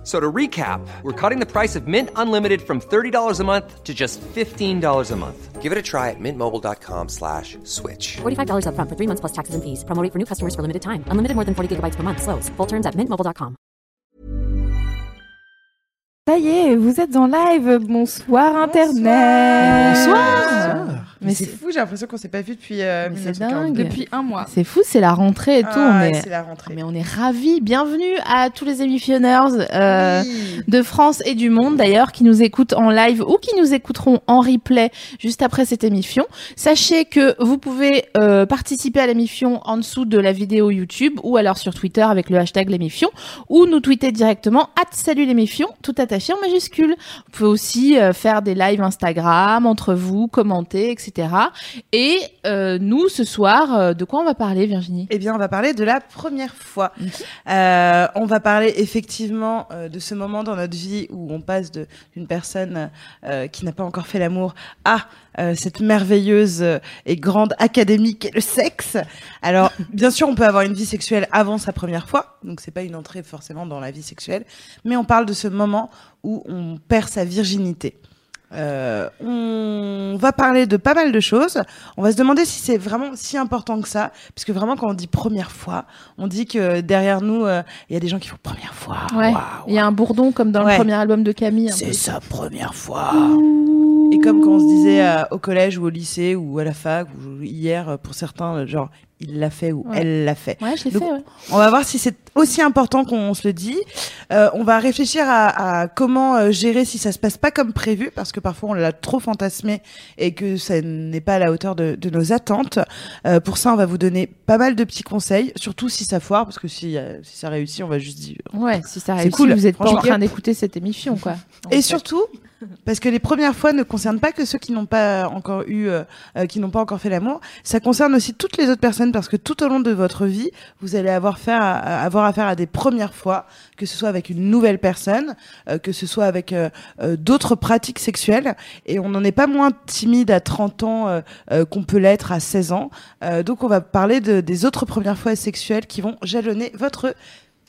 F- So to recap, we're cutting the price of Mint Unlimited from $30 a month to just $15 a month. Give it a try at mintmobile.com slash switch. $45 upfront for three months plus taxes and fees. Promo rate for new customers for limited time. Unlimited more than 40 gigabytes per month. Slows. Full terms at mintmobile.com. Ça y est, vous êtes en live. Bonsoir, Internet. Bonsoir. Mais Mais c'est fou, j'ai l'impression qu'on s'est pas vu depuis euh, Mais c'est 1940. dingue. Depuis un mois. C'est fou, c'est la rentrée et tout. Ah, on est... c'est la rentrée. Mais on est ravis. Bienvenue à tous les émissionneurs euh, Oui. de France et du monde d'ailleurs qui nous écoutent en live ou qui nous écouteront en replay juste après cette émission. Sachez que vous pouvez euh, participer à l'émission en dessous de la vidéo YouTube ou alors sur Twitter avec le hashtag l'émission ou nous tweeter directement at salut l'émission tout attaché en majuscule. Vous pouvez aussi euh, faire des lives Instagram entre vous, commenter, etc. Et euh, nous ce soir, euh, de quoi on va parler Virginie? Eh bien, on va parler de la première fois. Euh, on va parler effectivement de ce moment dans notre vie où on passe d'une personne qui n'a pas encore fait l'amour à cette merveilleuse et grande académie qu'est le sexe. Alors, bien sûr, on peut avoir une vie sexuelle avant sa première fois, donc c'est pas une entrée forcément dans la vie sexuelle, mais on parle de ce moment où on perd sa virginité. Euh, on va parler de pas mal de choses. On va se demander si c'est vraiment si important que ça, puisque vraiment quand on dit première fois, on dit que derrière nous, euh, il y a des gens qui font première fois. Ouais. Il y a un bourdon comme dans Ouais. le premier album de Camille. c'est sa première fois. Et comme quand on se disait euh, au collège ou au lycée ou à la fac ou hier euh, pour certains, genre il l'a fait ou Ouais. elle l'a fait. Ouais, je l'ai Donc, fait. Ouais. On va voir si c'est aussi important qu'on se le dit. Euh, on va réfléchir à, à comment euh, gérer si ça se passe pas comme prévu, parce que parfois on l'a trop fantasmé et que ça n'est pas à la hauteur de, de nos attentes. Euh, pour ça, on va vous donner pas mal de petits conseils, surtout si ça foire, parce que si, euh, si ça réussit, on va juste dire. Ouais, si ça C'est réussit, cool, vous êtes pas en train d'écouter cette émission, quoi. Et fait. surtout, parce que les premières fois ne concernent pas que ceux qui n'ont pas encore eu, euh, euh, qui n'ont pas encore fait l'amour. Ça concerne aussi toutes les autres personnes parce que tout au long de votre vie, vous allez avoir, faire à- à- avoir affaire à des premières fois, que ce soit avec une nouvelle personne, euh, que ce soit avec euh, euh, d'autres pratiques sexuelles. Et on n'en est pas moins timide à 30 ans euh, euh, qu'on peut l'être à 16 ans. Euh, donc on va parler de, des autres premières fois sexuelles qui vont jalonner votre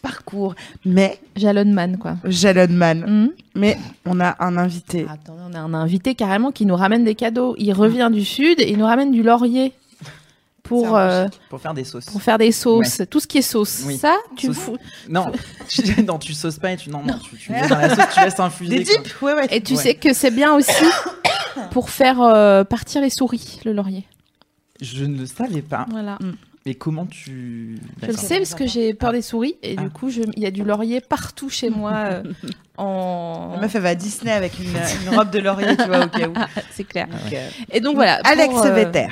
parcours. Mais, Jalonman, quoi. jalonman, Mhm. mais on a un invité. Attendez, on a un invité carrément qui nous ramène des cadeaux. Il revient du sud et il nous ramène du laurier pour euh, Pour faire des sauces. pour faire des sauces, tout ce qui est sauce. Oui. Ça, tu me Sauce. fous. Non, tu, non, tu sauces pas et tu, non, non, tu, tu mets dans la sauce, tu laisses infuser. Des dips, ouais, ouais. Et tu Ouais. sais que c'est bien aussi pour faire euh, partir les souris, le laurier. Je ne le savais pas. Voilà. Mais comment tu. Je le sais parce que j'ai peur des souris et Ah. du coup, je- il y a du laurier partout chez moi euh, en. La meuf, elle va à Disney avec une, une robe de laurier, tu vois, au cas où. C'est clair. Ah Donc, euh, Et donc voilà. pour, Alex euh, Vetter.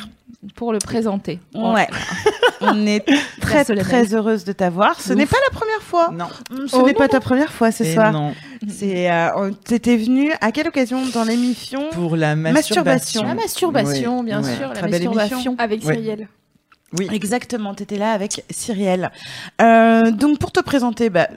pour le présenter. Ouais. On est très, très heureuse de t'avoir. Ce n'est pas la première fois. Non. Ce Oh, n'est non, pas ta première fois ce Et soir. non. C'est, euh, t'étais venue à quelle occasion dans l'émission Pour la Masturbation. masturbation. La masturbation, bien ouais. sûr, la Très masturbation. Avec Ouais. Cyrielle. Oui. Exactement, t'étais là avec Cyrielle. Euh, donc pour te présenter, bah,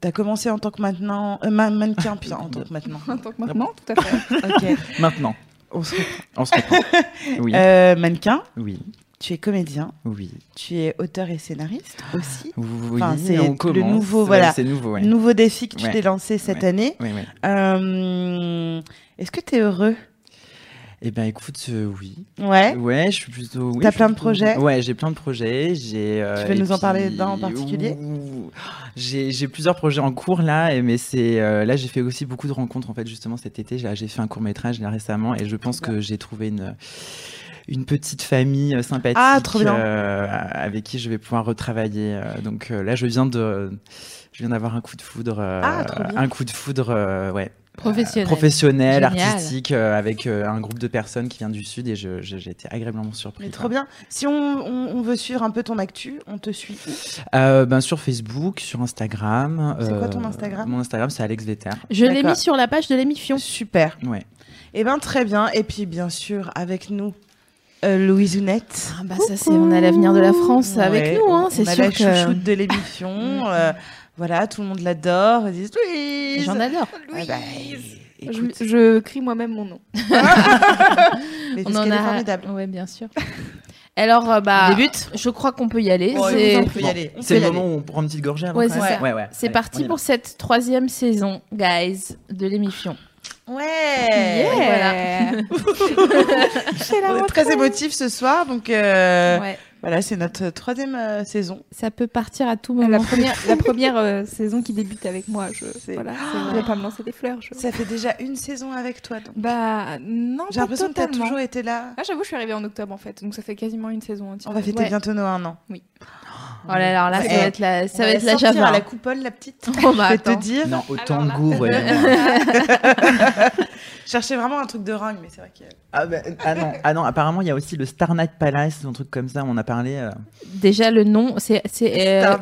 t'as commencé en tant que maintenant euh, ma- mannequin, putain, en tant que maintenant. En tant que maintenant, tout à fait. Ok, Maintenant. on se reprend. On se reprend. Oui. Euh, mannequin, Oui. tu es comédien, Oui. tu es auteur et scénariste aussi. Oui. Enfin, c'est le nouveau, Ouais, voilà. C'est nouveau, ouais. Nouveau défi que tu Ouais. t'es lancé cette Ouais. année. Ouais, ouais. Euh, Est-ce que tu es heureux Eh ben, écoute, euh, oui. Ouais. Ouais, je suis plutôt. oui, T'as plein de plutôt- projets Ouais, j'ai plein de projets. J'ai. euh, Tu veux nous en parler d'un en particulier J'ai j'ai plusieurs projets en cours là, et- mais c'est euh, là j'ai fait aussi beaucoup de rencontres en fait justement cet été. J'ai fait un court métrage là récemment, et je pense que j'ai trouvé une une petite famille euh, sympathique Ah, trop bien. euh, avec qui je vais pouvoir retravailler. donc euh, là, je viens de je viens d'avoir un coup de foudre. euh, Ah, un coup de foudre, ouais. Professionnel. professionnel, artistique, euh, avec euh, un groupe de personnes qui vient du sud et j'ai été agréablement surpris. Mais quoi. trop bien. Si on, on- on veut suivre un peu ton actu, on te suit. où? Euh, ben, sur Facebook, sur Instagram. C'est quoi ton Instagram? Mon Instagram, c'est Alex Vetter. Je l'ai mis sur la page de l'émission. Super. Ouais. Eh ben très bien. Et puis bien sûr avec nous, euh, Louise Ounette. Ah bah ça c'est on a l'avenir de la France Ouais, avec nous hein, on c'est a sûr la que chouchoute de l'émission. euh, Voilà, tout le monde l'adore. Ils disent Louise. J'en adore. Ah bah, écoute, Je, je crie moi-même mon nom. mais On en qu'elle est a. formidable. Ouais, bien sûr. Alors, euh, bah, débute? je crois qu'on peut y aller. Bon, C'est- écoute, on peut y aller. On C'est peut le moment aller. où on prend une petite gorgée avant Ouais, c'est. Ouais, ouais. Parti pour cette troisième saison, guys, de l'émission. Ouais. Voilà. C'est la On est très émotif ce soir, donc euh, Ouais. Voilà, c'est notre troisième euh, saison. Ça peut partir à tout La moment. première, la première euh, saison qui débute avec moi, je voilà, vrai. vais pas me lancer des fleurs. Je... Ça fait déjà une saison avec toi, donc. Bah non, J'ai pas l'impression que tu as toujours été là. Ah, j'avoue, je suis arrivée en octobre en fait, donc ça fait quasiment une saison entière. On va fêter Ouais. bientôt nos un an. Oh là là, là, ça va être la, ça On va être la Java. à la coupole, la petite. Oh, bah, je vais te dire. Non, autant de goût, voyons. Je cherchais vraiment un truc de ringue, mais c'est vrai que. ah, bah, ah non, ah non, apparemment, il y a aussi le Star Night Palace, un truc comme ça, on a parlé. euh. Déjà le nom, c'est c'est euh,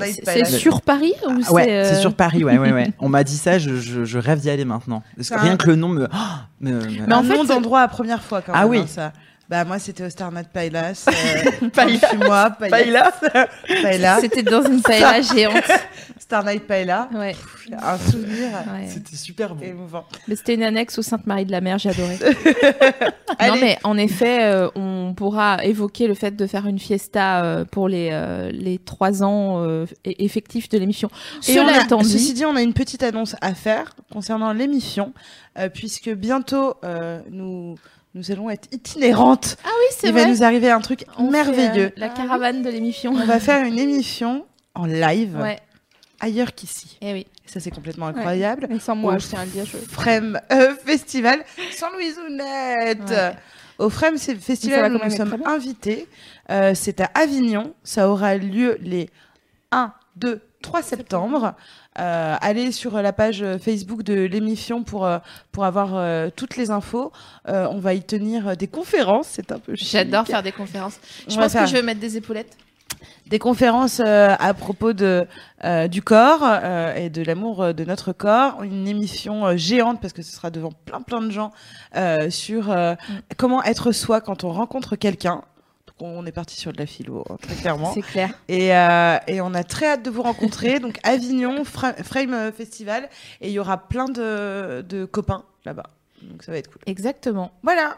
sur Paris ou Ah c'est ouais, euh, c'est sur Paris, ouais, ouais, ouais. On m'a dit ça, je, je, je rêve d'y aller maintenant. Parce que C'est rien un- que le nom me. oh, me- me- Mais en un fait, nom d'endroit à première fois quand Ah même. oui. hein, ça. Bah moi c'était au Star Night Palace. Euh, Paella. moi Paella. Paella. C'était dans une paella géante. Star Night Paella. Ouais, Un souvenir ouais. C'était super bon. émouvant. Mais c'était une annexe au Sainte-Marie de la Mer, j'ai adoré. non mais en effet, euh, on pourra évoquer le fait de faire une fiesta euh, pour les euh, les trois ans euh, e- effectifs de l'émission. Et on Cela a- étant dit, ceci dit, on a une petite annonce à faire concernant l'émission, euh, puisque bientôt euh, nous nous allons être itinérantes. ah oui c'est Il vrai. va nous arriver un truc On fait, merveilleux. euh, la caravane de l'émission. On va faire une émission en live Ouais. ailleurs qu'ici. Eh oui. Ça c'est complètement incroyable. Mais sans moi, je tiens à le dire. Je... Frem euh, Festival sans Louisounette. Ouais. Au va Festival nous sommes invités. Euh, c'est à Avignon. Ça aura lieu les 1, 2, 3 septembre. Euh, allez sur la page Facebook de l'émission pour, euh, pour avoir euh, toutes les infos. Euh, on va y tenir des conférences. C'est un peu. J'adore faire des conférences. On Je pense faire que je vais mettre des épaulettes. des conférences euh, à propos de euh, du corps euh, et de l'amour euh, de notre corps, une émission euh, géante parce que ce sera devant plein plein de gens euh, sur euh, comment être soi quand on rencontre quelqu'un. On est parti sur de la philo hein, très clairement C'est clair. et, euh, et on a très hâte de vous rencontrer donc Avignon Fra- Frame euh, Festival et il y aura plein de, de copains là-bas donc ça va être cool. Exactement. Voilà.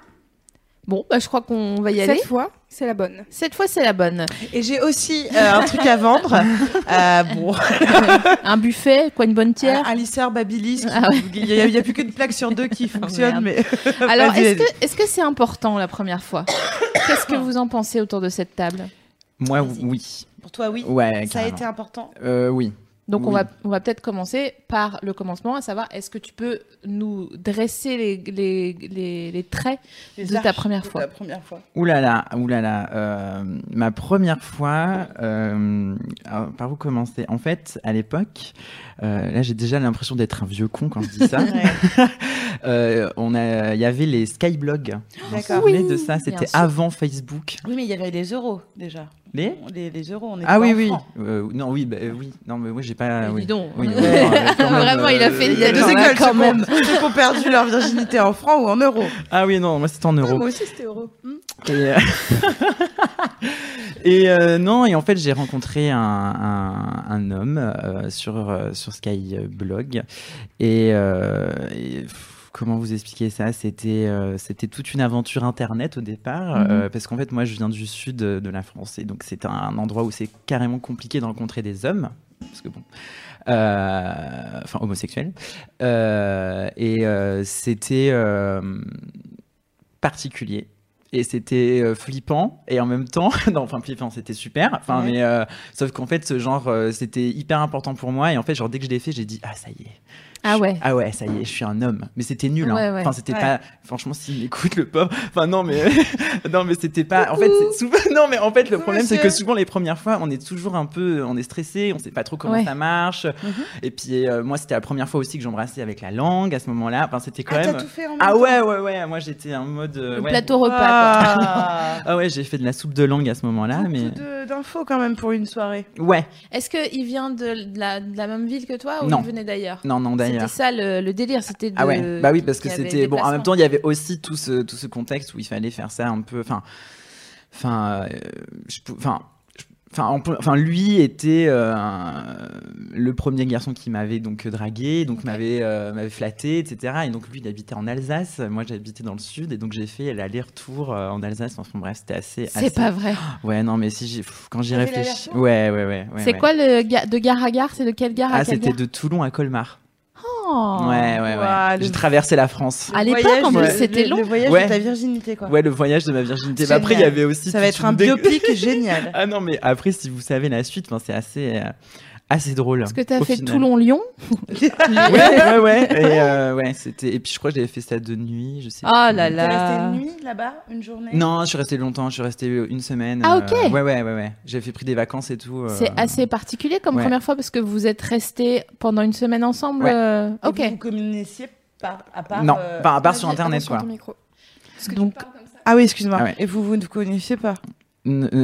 Bon, bah, je crois qu'on va y aller. Cette fois, c'est la bonne. Cette fois, c'est la bonne. Et j'ai aussi euh, un truc à vendre. Euh, bon. Un buffet, quoi, une bonne tière. Un, un lisseur Babyliss. qui- Ah ouais. Il n'y a, plus qu'une plaque sur deux qui fonctionne, merde. mais. Alors, est-ce que c'est important la première fois Qu'est-ce que vous en pensez autour de cette table? Moi, oui. Pour toi, oui. Ouais, Ça a été important. Euh, oui. Donc on va on va peut-être commencer par le commencement, à savoir est-ce que tu peux nous dresser les les, les, les traits Les de ta première de fois La première fois. Ouh là là, ouh là là. euh, ma première fois, euh, alors, par où commencer? En fait, à l'époque, euh, là j'ai déjà l'impression d'être un vieux con quand je dis ça. Euh, on a, il y avait les skyblogs. D'accord. souvenez de ça? C'était avant Facebook. Oui, mais il y avait les euros déjà. Les? Les, les euros, on est Ah oui oui. Euh, non oui bah, euh, oui. Non mais moi j'ai pas. Oui. dis donc. Oui, Ouais. ouais, quand même, Vraiment, il a fait Il y a deux écoles, quand même. ceux qui ont perdu leur virginité en francs ou en euros. Ah oui non moi c'était en euros. Moi aussi, c'était euros. Hmm. Et, euh, et, euh, non, et en fait, j'ai rencontré un, un, un homme euh, sur, euh, sur Skyblog. Et, euh, comment vous expliquer ça? C'était euh, c'était toute une aventure Internet au départ. Mhm. euh, parce qu'en fait, moi, je viens du sud de, la France. Et donc, c'est un endroit où c'est carrément compliqué de rencontrer des hommes. Parce que bon. euh, enfin, homosexuels. Euh, et euh, c'était particulier. Et c'était flippant et en même temps, non, enfin flippant, c'était super. Enfin, Ouais. mais sauf qu'en fait, ce genre, c'était hyper important pour moi. Et en fait, genre dès que je l'ai fait, j'ai dit ah ça y est. Ah Je- ouais. Ah ouais, ça y est, je suis un homme. Mais c'était nul. hein. Ouais, ouais. Enfin, c'était Ouais. pas. Franchement, s'il m'écoute, le pauvre. Enfin, non, mais non, mais c'était pas. En fait, souvent. Non, mais en fait, le problème, c'est que souvent les premières fois, on est toujours un peu, on est stressé, on sait pas trop comment Ouais. ça marche. Et puis euh, moi, c'était la première fois aussi que j'embrassais avec la langue à ce moment-là. Enfin, c'était quand Ah, même. tout fait en Ah ouais, ouais, ouais. Moi, j'étais en mode. euh, Le ouais. plateau repas. quoi. Ah. Ah ouais, j'ai fait de la soupe de langue à ce moment-là, Beaucoup mais d'infos quand même pour une soirée. ouais. Est-ce qu'il vient de, la, de la même ville que toi ou Non. il venait d'ailleurs? Non, non, C'était ça le, le délire, c'était de... Ah ouais, bah oui, parce que c'était bon. En même temps, il y avait aussi tout ce tout ce contexte où il fallait faire ça un peu. Enfin, enfin, euh, enfin. Enfin, on peut- enfin, lui était euh, le premier garçon qui m'avait donc dragué, donc m'avait euh, m'avait flatté, etc. Et donc lui, il habitait en Alsace, moi j'habitais dans le sud, et donc j'ai fait l'aller-retour euh, en Alsace. Enfin bref, c'était assez. C'est assez- pas vrai. Ouais, non, mais si j'ai, quand j'y réfléchis, ouais, ouais, ouais. ouais, c'est ouais. quoi le ga- de gare à gare? C'est de quelle gare à Ah, c'était de Toulon à Colmar. Oh. ouais, ouais, ouais. Le- J'ai traversé la France. À Le l'époque, voyage en de- plus, c'était le- long. Le voyage Ouais. de ta virginité, quoi. Ouais, le voyage de ma virginité. Mais après, il y avait aussi. Ça va être un dé- biopic génial. Ah non, mais après, si vous savez la suite, c'est assez, euh, assez drôle. Est-ce que t'as au fait. Toulon-Lyon Ouais, ouais, ouais. Et, euh, ouais, c'était. Et puis, je crois que j'avais fait ça de nuit, je sais. Oh là plus. T'es là. resté une nuit là-bas, une journée? Non, je suis resté longtemps. Je suis resté une semaine. Ah, euh, ok. ouais, ouais, ouais, ouais. J'ai fait pris des vacances et tout. euh, C'est assez particulier comme ouais. première fois parce que vous êtes restés pendant une semaine ensemble. Ouais. euh, Et Ok. Vous vous communiquiez pas, à part. Non, euh, enfin, à part sur Vas-y, internet, quoi. ton micro. Parce que Donc- tu parles comme ça. Ah oui, excuse-moi. Ah ouais. Et vous, vous ne vous connaissiez pas? euh,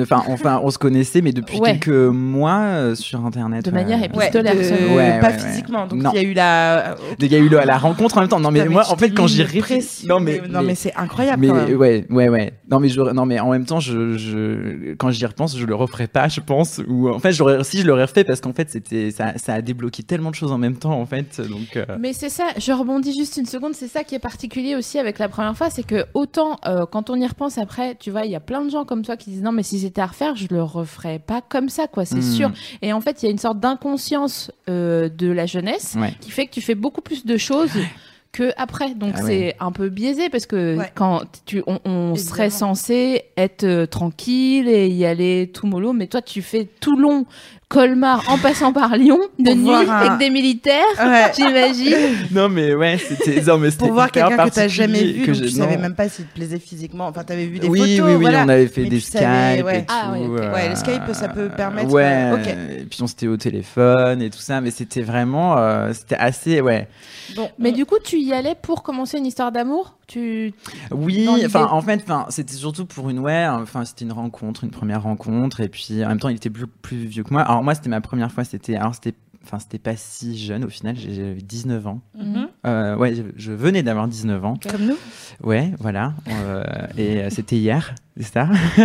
Enfin, enfin, on se connaissait, mais depuis Ouais. quelques mois euh, sur internet. De ouais. manière épistolaire de- seulement. Ouais, pas physiquement. Donc il y a eu la. Il y a eu le- la rencontre en même temps. Non, mais moi, en fait, quand j'y réfléchis. Non, mais. non, mais c'est incroyable. Mais quand même. ouais, ouais, ouais. Non, mais je, non, mais en même temps, je, je, quand j'y repense, je le referai pas, je pense. Ou en fait, j'aurais, si je l'aurais refait, parce qu'en fait, c'était, ça, ça a débloqué tellement de choses en même temps, en fait. Donc, euh, Mais c'est ça, je rebondis juste une seconde, c'est ça qui est particulier aussi avec la première fois, c'est que autant euh, quand on y repense après, tu vois, il y a plein de gens comme toi qui disent non mais si c'était à refaire, je le referais pas comme ça quoi, c'est Hmm. sûr. Et en fait, il y a une sorte d'inconscience euh, de la jeunesse ouais. qui fait que tu fais beaucoup plus de choses que après. Donc Ah c'est ouais. un peu biaisé parce que Ouais. quand tu on, on serait censé être euh, tranquille et y aller tout mollo, mais toi tu fais Toulon, Colmar en passant par Lyon de Pour nuit un- avec des militaires, Ouais. j'imagine. Non, mais ouais, c'était, non, mais c'était Pour voir quelqu'un que t'as jamais vu, que donc j'ai- tu savais même pas s'il te plaisait physiquement. Enfin, t'avais vu des oui, photos. oui, oui, voilà. on avait fait Mais des tu savais, Skype ouais. et tout. Ah, ouais, ok. euh, Ouais, le Skype, ça peut permettre, Ouais, euh, ok. et puis on s'était au téléphone et tout ça, mais c'était vraiment, euh, c'était assez, ouais. Bon, Mais on- du coup, tu y allais pour commencer une histoire d'amour? Tu Oui, enfin en fait, enfin c'était surtout pour une ouais, enfin c'était une rencontre, une première rencontre, et puis en même temps il était plus, plus vieux que moi. Alors moi c'était ma première fois, c'était alors c'était enfin c'était pas si jeune au final, j'ai- j'avais 19 ans. Mhm. Euh, ouais, je, je venais d'avoir 19 ans. Comme nous. Ouais, voilà. Euh, et euh, c'était hier, c'est ça?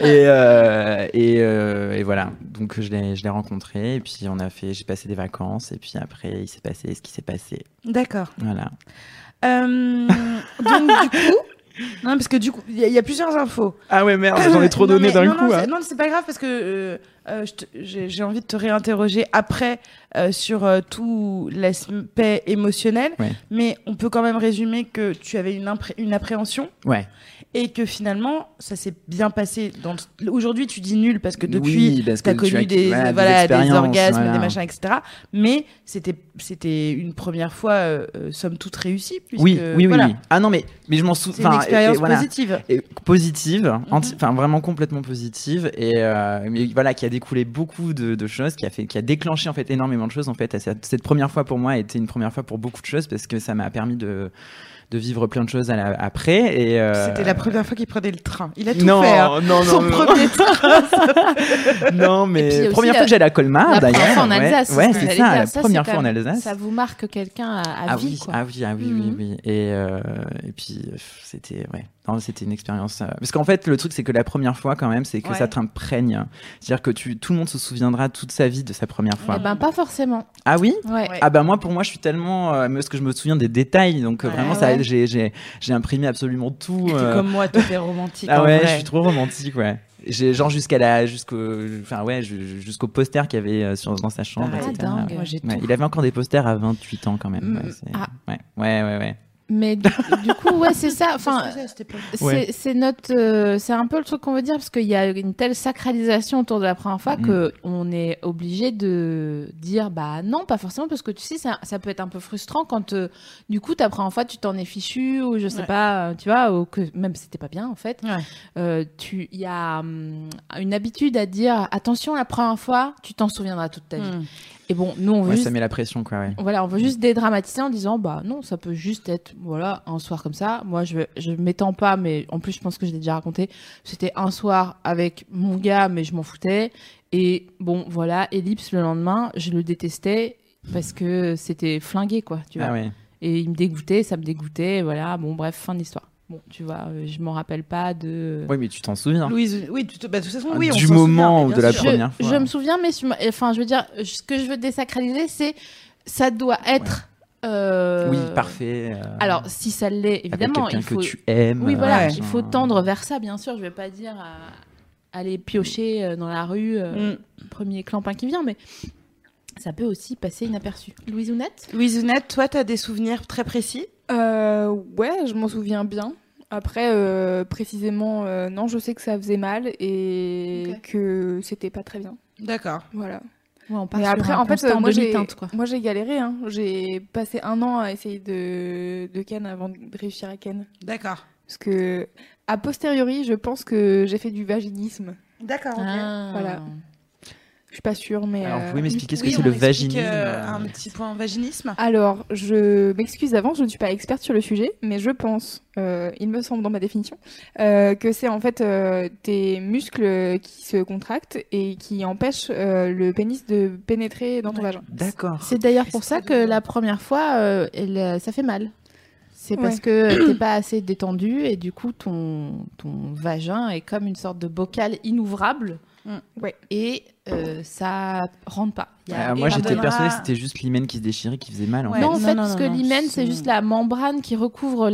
et euh, et, euh, et voilà. Donc je l'ai je l'ai rencontré, et puis on a fait, j'ai passé des vacances, et puis après il s'est passé ce qui s'est passé. D'accord. Voilà. Euh, donc du coup, non parce que du coup, il y, a- il y a plusieurs infos. Ah ouais merde, j'en ai trop donné d'un coup. Non, hein. c'est- non, c'est pas grave parce que euh, euh, j'ai envie de te réinterroger après euh, sur tout l'aspect émotionnel. Ouais. Mais on peut quand même résumer que tu avais une, une appréhension Ouais. Et que finalement ça s'est bien passé. Dans le- Aujourd'hui, tu dis nul parce que Oui, depuis, parce tu as que tu connu des, voilà, des voilà, des expériences, orgasmes, voilà. des machins, etc. Mais c'était c'était une première fois, euh, euh, somme toute réussie. Puisque, Oui, oui, oui, oui. Ah non, mais, mais je m'en souviens. une expérience positive. Et positive, Mhm. enfin vraiment complètement positive, et euh, mais voilà qui a découlé beaucoup de, de choses, qui a fait, qui a déclenché en fait énormément de choses en fait. Cette, cette première fois pour moi a été une première fois pour beaucoup de choses parce que ça m'a permis de de vivre plein de choses à la- après. Et euh, C'était la première fois qu'il prenait le train. Il a tout non, fait. hein. non, non, Son non, premier train. non, mais première la- fois que j'allais à Colmar La d'ailleurs. première fois en. Alsace. ouais, c'est ça, la première fois en Alsace. Ça vous marque quelqu'un à, à ah vie, oui, quoi. ah oui, ah oui, oui, Mhm. oui. Et, euh, et puis c'était ouais, c'était une expérience. euh, Parce qu'en fait, le truc c'est que la première fois quand même, c'est que Ouais. ça t'imprègne. C'est-à-dire que tu, tout le monde se souviendra toute sa vie de sa première fois. Eh ben, pas forcément. Ah oui? Ouais. Ah bah moi pour moi je suis tellement euh, parce que je me souviens des détails donc euh, Ouais. vraiment ça j'ai j'ai j'ai imprimé absolument tout euh, comme moi, toi, t'es romantique. ah en ouais vrai. je suis trop romantique ouais j'ai genre jusqu'à la jusqu'au enfin ouais ju- jusqu'au poster qu'il y avait euh, sur, dans sa chambre Ah, etc. dingue. Ouais, tout. il avait encore des posters à 28 ans quand même Mm. ouais, Ah. ouais ouais ouais ouais Mais du, du coup, ouais, c'est ça. Enfin, c'est, notre, euh, c'est un peu le truc qu'on veut dire parce qu'il y a une telle sacralisation autour de la première fois Mm. que on est obligé de dire bah non, pas forcément parce que tu sais ça, ça peut être un peu frustrant quand euh, du coup ta première fois tu t'en es fichu ou je sais Ouais. pas, euh, tu vois, ou que même si c'était pas bien en fait. Ouais. Euh, tu, il y a hum, une habitude à dire attention la première fois, tu t'en souviendras toute ta vie. Hmm. Et bon, nous on veut Ouais, juste ça met la pression quoi ouais voilà, on veut juste dédramatiser en disant bah non, ça peut juste être voilà un soir comme ça. Moi je je m'étends pas, mais en plus je pense que je l'ai déjà raconté. C'était un soir avec mon gars, mais je m'en foutais. Et bon voilà, ellipse le lendemain, je le détestais parce que c'était flingué quoi, tu vois. ah ouais Et il me dégoûtait, ça me dégoûtait, voilà. Bon bref, fin de l'histoire. Bon, tu vois, euh, je m'en rappelle pas de. Oui, mais tu t'en souviens. Louise, oui, tu te- bah, de toute façon, oui, on du moment souvient, ou de la sûr. première je, fois. je me souviens, mais enfin, je veux dire, ce que je veux désacraliser, c'est ça doit être. euh, Oui, parfait. euh, Alors, si ça l'est, avec évidemment, quelqu'un il faut. que tu aimes. Oui, voilà, Ouais. il faut tendre vers ça, bien sûr. Je vais pas dire à aller piocher dans la rue, euh, Mm. premier clampin qui vient, mais ça peut aussi passer inaperçu. Louise Ounette Louise Ounette, toi, tu as des souvenirs très précis? Euh, ouais, je m'en souviens bien. Après, euh, précisément, euh, non, je sais que ça faisait mal et que c'était pas très bien. D'accord. Voilà. Ouais, on part après, en fait, euh, moi j'ai, quoi. moi j'ai galéré. Hein. J'ai passé un an à essayer de, de ken avant de réussir à ken. D'accord. Parce que, a posteriori, je pense que j'ai fait du vaginisme. D'accord, ok. Ah. Voilà. Je suis pas sûre, mais. Alors, vous euh, pouvez m'expliquer ce Oui, que c'est le vaginisme euh, euh, un petit point vaginisme. Alors, je m'excuse d'avance, je ne suis pas experte sur le sujet, mais je pense, euh, il me semble dans ma définition, euh, que c'est en fait euh, tes muscles qui se contractent et qui empêchent euh, le pénis de pénétrer dans ton Ouais. vagin. D'accord. C'est d'ailleurs pour ça que la première fois, elle, ça fait mal. C'est parce que t'es pas assez détendu et du coup ton, ton vagin est comme une sorte de bocal inouvrable. Ouais. et euh, ça rentre pas. Il y a Euh, moi, j'étais pardonnera- persuadé que c'était juste l'hymen qui se déchirait, qui faisait mal. En Ouais. fait. Non, en Non, fait, non, parce non, que l'hymen, c'est juste la membrane qui recouvre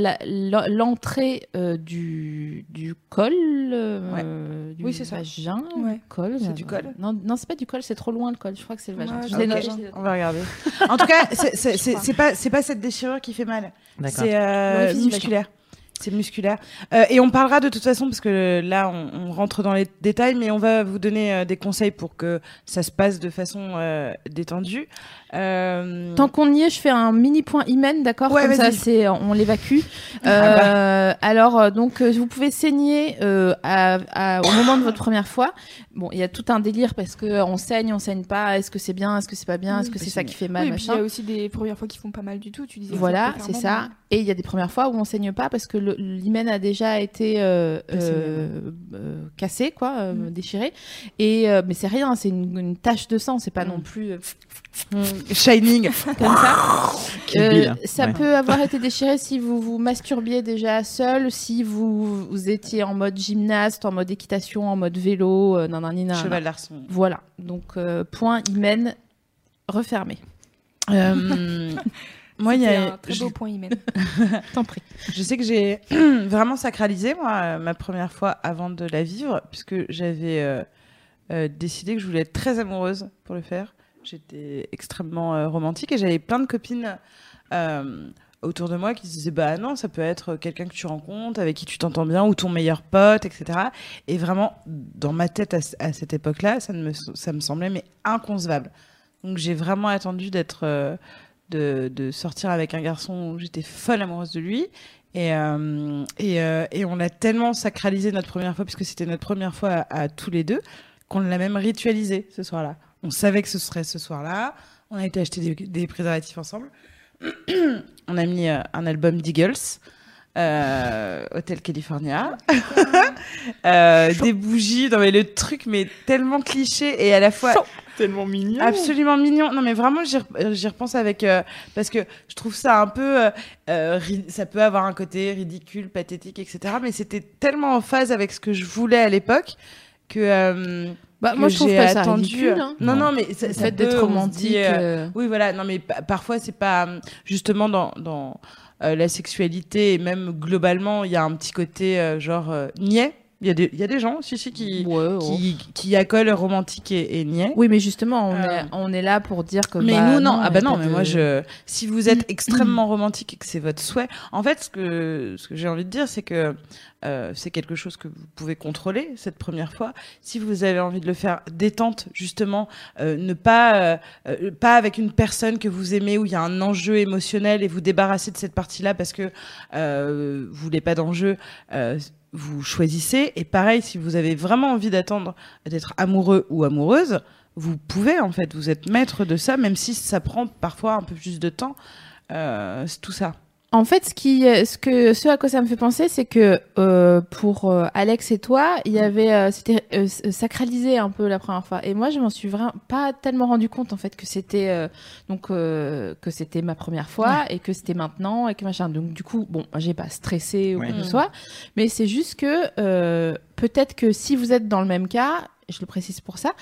l'entrée euh, du, du col, euh, du Oui, c'est ça. vagin. Ouais. Col, C'est euh, du col Non, non c'est pas du col, c'est trop loin le col. Je crois que c'est le vagin. Ouais, Je noté. On va regarder. En tout cas, c'est- pas, pas cette déchirure qui fait mal. C'est euh, musculaire. C'est musculaire. Euh, et on parlera de toute façon, parce que là, on, on rentre dans les détails, mais on va vous donner euh, des conseils pour que ça se passe de façon euh, détendue. Euh, Tant qu'on y est, je fais un mini point hymen, d'accord Ouais, Comme ça, c'est, on l'évacue. Ah Euh, alors, donc, vous pouvez saigner euh, à- à- au moment de votre première fois. Bon, il y a tout un délire parce que on saigne, on saigne pas. Est-ce que c'est bien Est-ce que c'est pas bien Est-ce que c'est ça qui fait mal Oui, et puis il y a aussi des premières fois qui font pas mal du tout. Tu disais. Voilà, c'est mal, ça. Et il y a des premières fois où on saigne pas parce que l'hymen a déjà été euh, euh, euh, cassé, quoi, Mm. déchiré. Et mais c'est rien, c'est une, une tache de sang. C'est pas Mm. non plus mm, Shining. comme ça. Euh, Bill. ça Ouais. peut avoir été déchiré si vous vous masturbiez déjà seul, si vous, vous étiez en mode gymnaste, en mode équitation, en mode vélo, euh, nanani, nanana. Cheval d'arçon. Voilà, donc euh, point hymen refermé. Moi, il y a, un très je, beau point hymen. T'en prie. je sais que j'ai vraiment sacralisé, moi, euh, ma première fois avant de la vivre, puisque j'avais euh, euh, décidé que je voulais être très amoureuse pour le faire. J'étais extrêmement euh, romantique et j'avais plein de copines autour de moi qui se disaient bah non ça peut être quelqu'un que tu rencontres avec qui tu t'entends bien ou ton meilleur pote etc et vraiment dans ma tête à, cette époque là ça ne me ça me semblait mais inconcevable donc j'ai vraiment attendu d'être de, de sortir avec un garçon où j'étais folle amoureuse de lui. Et, euh, et, euh, et on l'a tellement sacralisé notre première fois puisque c'était notre première fois à, à tous les deux qu'on l'a même ritualisé ce soir-là. On savait que ce serait ce soir-là. On a été acheter des, des préservatifs ensemble. On a mis euh, un album d'Eagles, Hotel California, des bougies, non mais le truc mais tellement cliché et à la fois Tellement mignon. absolument mignon. Non mais vraiment j'y j'y repense avec euh, parce que je trouve ça un peu euh, euh, ça peut avoir un côté ridicule, pathétique, etc. Mais c'était tellement en phase avec ce que je voulais à l'époque que euh, Bah, que moi, je trouve pas ça attendu. ridicule. Hein. Non Non. mais ça, Le ça fait d'être romantique. dit, euh, euh, oui, voilà. Non, mais pa- parfois, c'est pas euh, justement dans, dans euh, la sexualité et même globalement, il y a un petit côté euh, genre euh, niais. Il y, a des- il y a des gens, si, si, qui, ouais, ouais. qui, qui accolent romantique et, et niais. Oui, mais justement, on, Euh. est, on est là pour dire que. Mais bah, nous, non. Ah bah non, mais de- moi, je... si vous êtes extrêmement romantique et que c'est votre souhait, en fait, ce que, ce que j'ai envie de dire, c'est que euh, c'est quelque chose que vous pouvez contrôler cette première fois. Si vous avez envie de le faire détente, justement, euh, ne pas, pas avec une personne que vous aimez où il y a un enjeu émotionnel et vous débarrasser de cette partie-là parce que vous voulez pas d'enjeu. Vous choisissez et pareil si vous avez vraiment envie d'attendre d'être amoureux ou amoureuse vous pouvez en fait, vous êtes maître de ça, même si ça prend parfois un peu plus de temps. Euh, tout ça. En fait, ce qui, ce que, ce à quoi ça me fait penser, c'est que euh, pour euh, Alex et toi, il y avait, euh, c'était euh, sacralisé un peu la première fois. Et moi, je m'en suis vraiment pas tellement rendu compte en fait que c'était euh, donc euh, que c'était ma première fois et que c'était maintenant et que machin. Donc du coup, bon, j'ai pas stressé ou quoi que ce soit, mais c'est juste que euh, peut-être que si vous êtes dans le même cas, je le précise pour ça,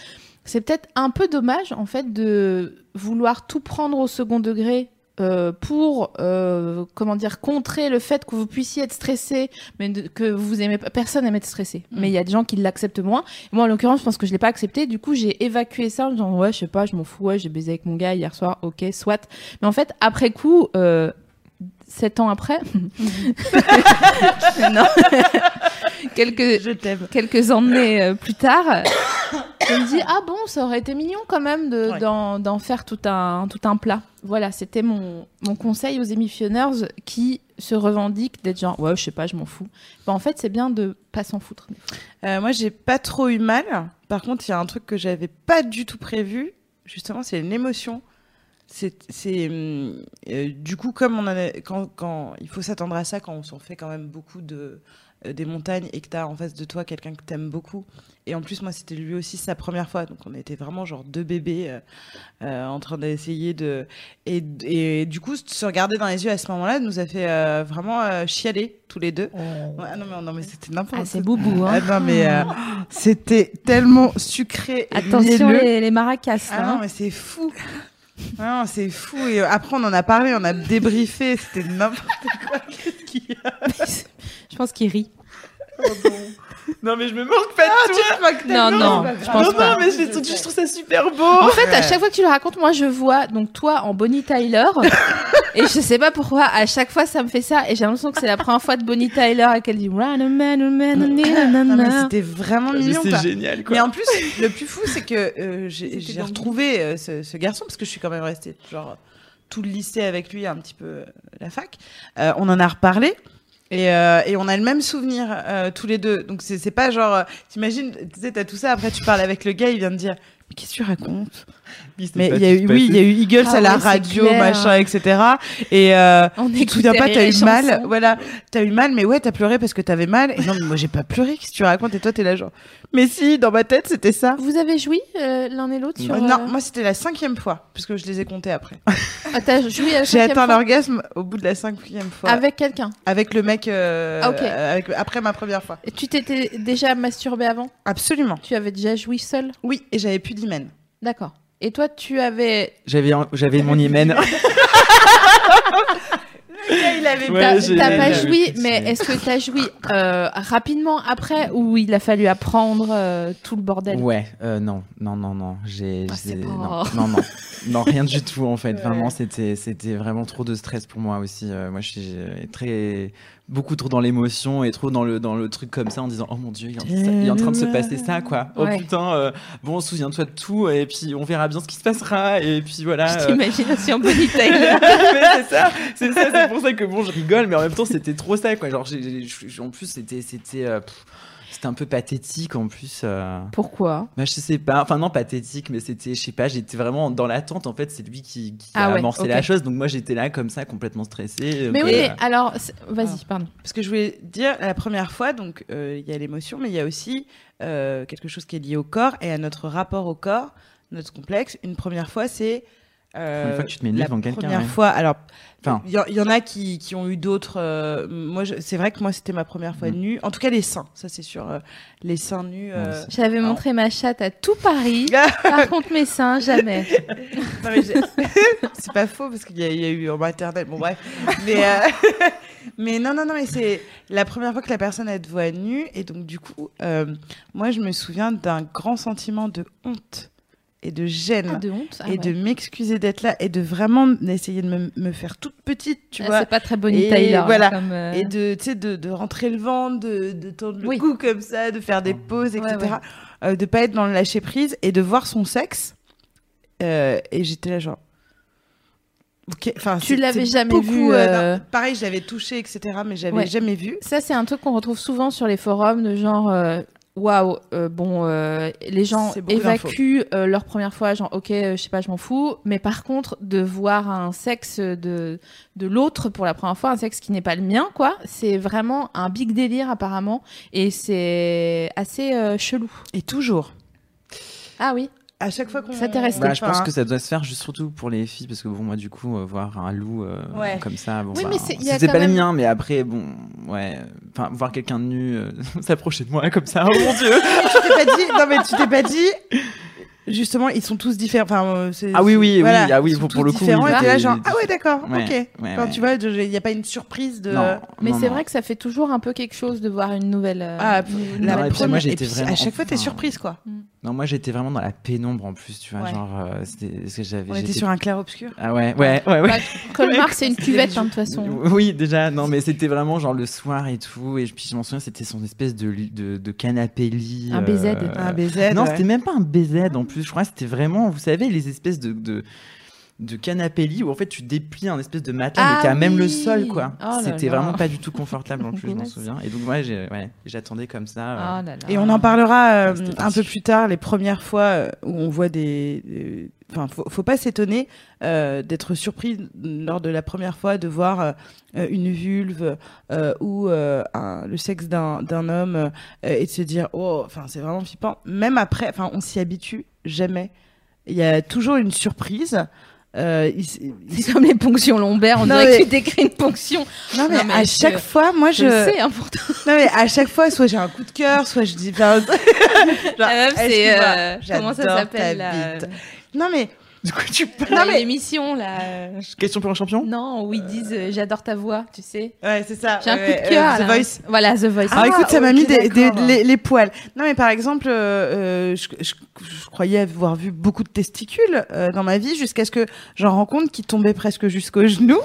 c'est peut-être un peu dommage en fait de vouloir tout prendre au second degré euh, pour euh, comment dire contrer le fait que vous puissiez être stressé mais de- que vous aimez pas personne aime être stressé. Mais il y a des gens qui l'acceptent moins. Moi en l'occurrence je pense que je l'ai pas accepté. Du coup j'ai évacué ça en disant ouais je sais pas je m'en fous ouais j'ai baisé avec mon gars hier soir ok soit. Mais en fait après coup euh, sept ans après non quelques Je quelques années euh, plus tard, je me dis ah bon, ça aurait été mignon quand même de- Ouais. d'en d'en faire tout un tout un plat. Voilà, c'était mon mon conseil aux émissionneurs qui se revendiquent d'être genre ouais, je sais pas, je m'en fous. Ben, en fait, c'est bien de pas s'en foutre. Euh, moi, j'ai pas trop eu mal. Par contre, il y a un truc que j'avais pas du tout prévu. Justement, c'est une émotion. C'est, c'est, hum, euh, du coup, comme on a, quand, quand il faut s'attendre à ça quand on s'en fait quand même beaucoup de euh, des montagnes et que t'as en face de toi quelqu'un que t'aimes beaucoup. Et en plus, moi, c'était lui aussi sa première fois, donc on était vraiment genre deux bébés euh, euh, en train d'essayer de et, et du coup, se regarder dans les yeux à ce moment-là nous a fait euh, vraiment euh, chialer tous les deux. Ouais, ah non mais non mais c'était n'importe Ah, c'est boubou hein. ah non mais euh, c'était tellement sucré et Attention les, les maracas. Ah non hein. mais c'est fou. Ah non, c'est fou et euh, après on en a parlé, on a débriefé, c'était n'importe quoi. Qu'est-ce qu'il y a? Je pense qu'il rit. Non, mais je me moque pas de Tu crois que Non non, je pense non, pas. non, mais je, je trouve ça super beau. En fait, à chaque fois que tu le racontes, moi je vois donc toi en Bonnie Tyler et je sais pas pourquoi à chaque fois ça me fait ça et j'ai l'impression que c'est la première fois de Bonnie Tyler et qu'elle dit Run a man, a man, a Non, nanana. mais c'était vraiment mignon c'est génial, quoi. Mais en plus, le plus fou, c'est que euh, j'ai retrouvé euh, ce, ce garçon parce que je suis quand même restée genre tout le lycée avec lui, un petit peu euh, la fac. Euh, on en a reparlé. Et, euh, et on a le même souvenir euh, tous les deux. Donc c'est c'est pas genre, euh, t'imagines, tu sais, t'as tout ça. Après tu parles avec le gars, il vient de dire, mais qu'est-ce que tu racontes? Mais il y a eu, oui, il y a eu Eagles Ah à la ouais, c'est radio, clair. machin, etc. Et euh, On tu te souviens pas, t'as eu mal, voilà, t'as eu mal, mais ouais, t'as pleuré parce que t'avais mal. Et non, mais moi j'ai pas pleuré, qu'est-ce que tu racontes? Et toi t'es là genre, mais si, dans ma tête c'était ça. Vous avez joui euh, l'un et l'autre sur Euh, euh, Non, moi c'était la cinquième fois, puisque je les ai comptés après. Ah, t'as joui à la J'ai atteint l'orgasme au bout de la cinquième fois. avec quelqu'un? Avec le mec, euh, Ah, avec- après ma première fois. Et Tu t'étais déjà masturbé avant? Absolument. Tu avais déjà joui seul Oui, et j'avais plus d'hymen. D'accord. Et toi, tu avais J'avais, j'avais mon hymen. il avait Ouais, T'as pas joui, mais est-ce que t'as joui euh, rapidement après ou il a fallu apprendre euh, tout le bordel? Ouais, euh, non, non, non, non, j'ai, Ah, non, non, non, non, rien du tout en fait. Ouais. Vraiment, c'était, c'était vraiment trop de stress pour moi aussi. Moi, je suis très, beaucoup trop dans l'émotion et trop dans le, dans le truc comme ça en disant, oh mon dieu, il est en, il est en train de se passer ça, quoi. Oh Ouais. putain, euh, bon, souviens-toi de tout et puis on verra bien ce qui se passera et puis voilà. Je euh, t'imagine aussi en Bonnie Tyler. c'est ça, c'est ça, c'est pour ça que bon, je rigole, mais en même temps, c'était trop ça, quoi. Genre, en plus, c'était, c'était, euh, c'était un peu pathétique en plus. euh. Pourquoi? Bah, je sais pas, enfin non pathétique, mais c'était, je sais pas, j'étais vraiment dans l'attente. En fait, c'est lui qui, qui Ah a ouais, amorcé la chose, donc moi j'étais là comme ça, complètement stressé. Mais oui, mais alors, vas-y, pardon. Parce que je voulais dire, la première fois, donc euh, il y a l'émotion, mais il y a aussi euh, quelque chose qui est lié au corps et à notre rapport au corps, notre complexe. Une première fois, c'est. Euh, Une fois que tu te mets une la quelqu'un, première ouais. fois, alors, Enfin. il y, y en a qui, qui ont eu d'autres. euh, moi, c'est vrai que moi, c'était ma première fois Mm. nue. En tout cas, les seins, ça c'est sûr. euh, les seins nus. Euh. J'avais montré ma chatte à tout Paris. Par contre, mes seins, jamais. C'est pas faux parce qu'il y, a- il y a eu en maternelle. Bon, bref. Mais, euh, mais non, non, non, mais c'est la première fois que la personne elle te voit nue. Et donc, du coup, euh, moi, je me souviens d'un grand sentiment de honte et de gêne. Ah, de honte. Ah et ouais. de m'excuser d'être là et de vraiment essayer de me, me faire toute petite, tu Ah, vois. C'est pas très Bonnie Et Tyler. hein, voilà. comme, euh, Et de, tu sais, de, de rentrer le ventre, de, de tendre le Oui. cou comme ça, de faire des pauses, etc. Ouais, ouais. Euh, de pas être dans le lâcher prise et de voir son sexe. Euh, et j'étais là genre. Ok, enfin, Tu l'avais jamais beaucoup, vu, euh, non, pareil, je l'avais touché, etc. Mais j'avais Ouais. jamais vu. Ça, c'est un truc qu'on retrouve souvent sur les forums de genre. euh, Waouh, euh, bon, euh, les gens évacuent euh, leur première fois, genre ok, euh, je sais pas, je m'en fous. Mais par contre, de voir un sexe de de l'autre pour la première fois, un sexe qui n'est pas le mien, quoi, c'est vraiment un big délire apparemment, et c'est assez euh, chelou. Et toujours. Ah oui. À chaque fois qu'on. Ça t'est resté. Bah, je pense que ça doit se faire juste surtout pour les filles parce que bon moi du coup euh, voir un loup euh, Ouais. comme ça bon Oui, bah, c'était pas même- le mien mais après bon ouais enfin voir quelqu'un de nu euh, s'approcher de moi comme ça oh mon dieu tu t'es pas dit. Non, mais tu t'es pas dit. Justement, ils sont tous différents. Enfin, euh, c'est- Ah oui, oui, voilà, oui, ah oui, pour- le coup, différents, oui, et t'es là des- genre, des- ah ouais, d'accord, Ouais, ok. ouais, Enfin, ouais. tu vois, il n'y a pas une surprise de. non, Mais c'est vrai que ça fait toujours un peu quelque chose de voir une nouvelle. euh, Ah, la première. moi, j'étais à chaque fois, t'es surprise, quoi. Non moi j'étais vraiment dans la pénombre en plus tu vois Ouais. genre euh, c'était ce que j'avais On était j'étais- sur un clair obscur. ah ouais ouais ouais ouais Bah, Colmar, c'est une cuvette, hein, de toute façon. Oui, déjà, non, mais c'était vraiment genre le soir et tout. Et puis je m'en souviens, c'était son espèce de, de, de canapé lit. Un BZ. Un BZ. Non, ouais. c'était même pas un BZ en plus. Je crois que c'était vraiment, vous savez, les espèces de, de, de canapé lit où en fait tu déplies un espèce de matelas, Ah mais t'as même le sol, quoi. Oh c'était vraiment pas du tout confortable en plus, je m'en souviens. Et donc, ouais, j'ai- ouais, j'attendais comme ça. euh, Oh là là. Et on en parlera euh, un peu plus tard, les premières fois euh, où on voit des. Enfin, faut, faut pas s'étonner euh, d'être surpris lors de la première fois de voir euh, une vulve euh, ou euh, un- le sexe d'un d'un homme euh, et de se dire oh, enfin c'est vraiment flippant. Même après, enfin on s'y habitue jamais. Il y a toujours une surprise. Euh, C'est comme les ponctions lombaires, on Non, dirait mais- que tu décris une ponction. Non mais, Non, mais à chaque fois, moi Je je, sais, hein, pourtant. non mais à chaque fois, soit j'ai un coup de cœur, soit je dis. genre, La meuf, c'est. euh, comment ça s'appelle là bite. Non mais Du coup, tu Non, mais l'émission là. euh, Question pour un champion? Non, où ils disent euh, j'adore ta voix, tu sais. ouais c'est ça. J'ai un ouais, coup de cœur. euh, The là. Voice. Voilà, The Voice. Ah, écoute, ça m'a mis des, des- les, les poils. Non, mais par exemple, euh, euh, je, je- je croyais avoir vu beaucoup de testicules euh, dans ma vie jusqu'à ce que j'en rencontre qui tombaient presque jusqu'aux genoux.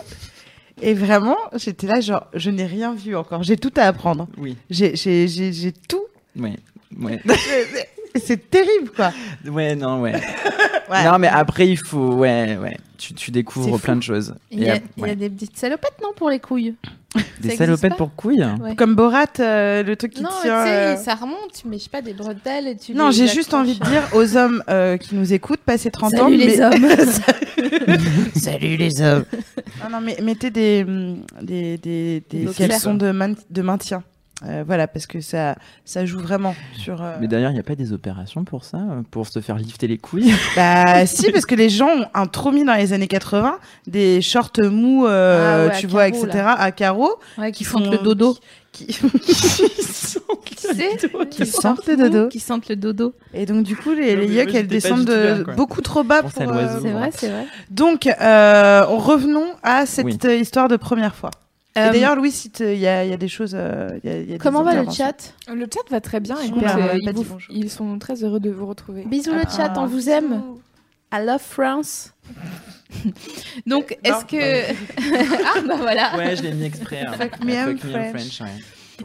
Et vraiment, j'étais là, genre, je n'ai rien vu encore. J'ai tout à apprendre. Oui, J'ai, j'ai, j'ai, j'ai tout. ouais, ouais. C'est terrible, quoi. ouais, non, ouais. Ouais. Non, mais après, il faut, ouais, ouais. Tu, tu découvres plein de choses. Il y, a, ap- il y a ouais. des petites salopettes, non, pour les couilles? Des salopettes pour couilles? Ouais. Comme Borat, euh, le truc qui Non, tu tient. sais, euh, ça remonte, mais je sais pas, des bretelles et tu Non, j'ai juste envie de dire aux hommes euh, qui nous écoutent, passez 30 ans. Salut les mais- hommes. Salut les hommes. Non, non, mais mettez des, des, des, des Des caleçons de, man- de maintien. Euh, voilà, parce que ça, ça joue vraiment sur. euh, Mais d'ailleurs, il n'y a pas des opérations pour ça euh, Pour se faire lifter les couilles? Bah, si, parce que les gens ont un trop mis dans les années 80, des shorts mous, euh, Ah ouais, tu vois, carreaux, etc., à carreaux. Ouais, qui Qui sentent font- le dodo. Qui... Sentent le dodo. Qui sentent le dodo. Et donc, du coup, les, les yucks, elles descendent de beaucoup trop bas pour. l'oiseau. C'est vrai, c'est vrai. Donc, euh, revenons à cette Oui. euh, histoire de première fois. Et Euh, d'ailleurs, Louis, il y a, il y a des choses. euh, il y a- il y a des comment va le chat Le chat va très bien. Écoute, euh, ils, vous- sont très heureux de vous retrouver. Bisous le Ah, chat, on vous aime. I love France. Donc, est-ce que. ah, bah voilà. Ouais, je l'ai mis exprès. hein. Fuck me, I'm fuck me, I'm French. ouais.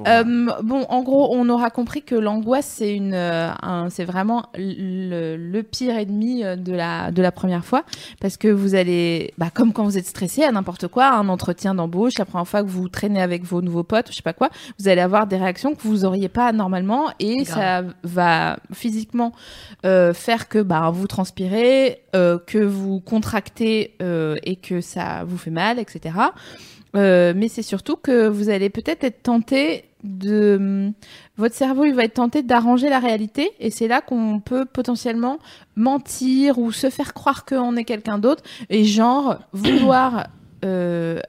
Euh, bon, en gros, on aura compris que l'angoisse, c'est une, euh, un- c'est vraiment le, le pire ennemi euh, de la, de la première fois, parce que vous allez, bah, comme quand vous êtes stressé à n'importe quoi, un entretien d'embauche, la première fois que vous traînez avec vos nouveaux potes, je sais pas quoi, vous allez avoir des réactions que vous auriez pas normalement, et ça va physiquement euh, faire que bah, vous transpirez, euh, que vous contractez euh, et que ça vous fait mal, etc. Euh, mais c'est surtout que vous allez peut-être être tenté de votre cerveau il va être tenté d'arranger la réalité et c'est là qu'on peut potentiellement mentir ou se faire croire qu'on est quelqu'un d'autre et genre vouloir euh,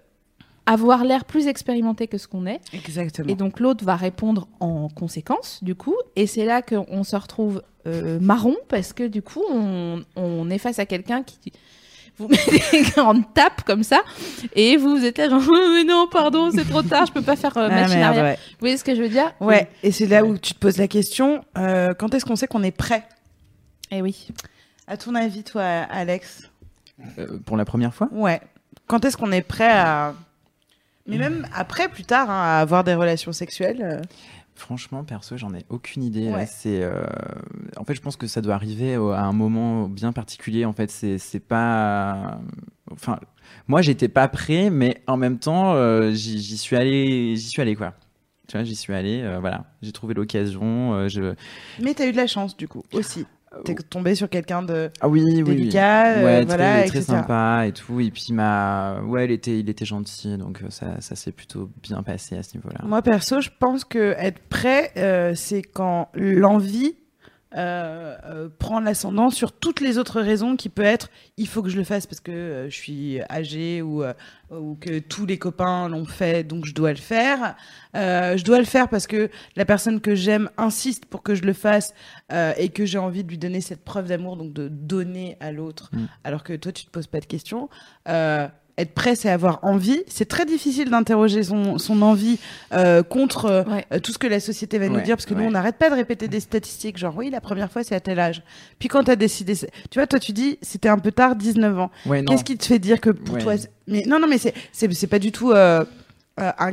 avoir l'air plus expérimenté que ce qu'on est Exactement. et donc l'autre va répondre en conséquence, du coup. Et c'est là qu'on se retrouve euh, marron parce que du coup on, on est face à quelqu'un qui vous met des grandes tapes comme ça et vous, vous êtes là genre Oh, mais non pardon c'est trop tard je peux pas faire euh, Ah, machine merde, arrière. ouais. Vous voyez ce que je veux dire? Ouais, et c'est là où tu te poses la question euh, quand est-ce qu'on sait qu'on est prêt? Eh oui. À ton avis, toi, Alex? Euh, pour la première fois? Ouais. Quand est-ce qu'on est prêt à. Mais même après, plus tard, hein, à avoir des relations sexuelles euh, Franchement, perso, j'en ai aucune idée. Ouais. C'est, euh, en fait, je pense que ça doit arriver au- à un moment bien particulier. En fait, c'est, c'est pas. Enfin, moi, j'étais pas prêt, mais en même temps, euh, j'y, j'y suis allé, j'y suis allé quoi. Tu vois, j'y suis allé, euh, voilà, j'ai trouvé l'occasion. je... Mais t'as eu de la chance, du coup, aussi. T'es tombé sur quelqu'un de Ah oui, oui, oui. euh, ouais, voilà, très, très sympa et tout. Et puis, il m'a... Ouais, il était, il était gentil, donc euh, ça, ça s'est plutôt bien passé à ce niveau-là. Moi, perso, je pense que être prêt, euh, c'est quand l'envie euh, euh, prend l'ascendant sur toutes les autres raisons qui peut être il faut que je le fasse parce que euh, je suis âgé ou, euh, ou que tous les copains l'ont fait donc je dois le faire. Je dois le faire parce que la personne que j'aime insiste pour que je le fasse et que j'ai envie de lui donner cette preuve d'amour, donc de donner à l'autre, Mm. alors que toi tu te poses pas de questions. Être prêt, c'est avoir envie. C'est très difficile d'interroger son, son envie euh, contre euh, Ouais. tout ce que la société va nous dire, parce que nous, on n'arrête pas de répéter des statistiques, genre oui, la première fois, c'est à tel âge. Puis quand tu as décidé, tu vois, toi, tu dis, c'était un peu tard, 19 ans. Qu'est-ce qui te fait dire que pour Ouais. toi, c'est- mais non, non, mais c'est pas du tout euh, euh, un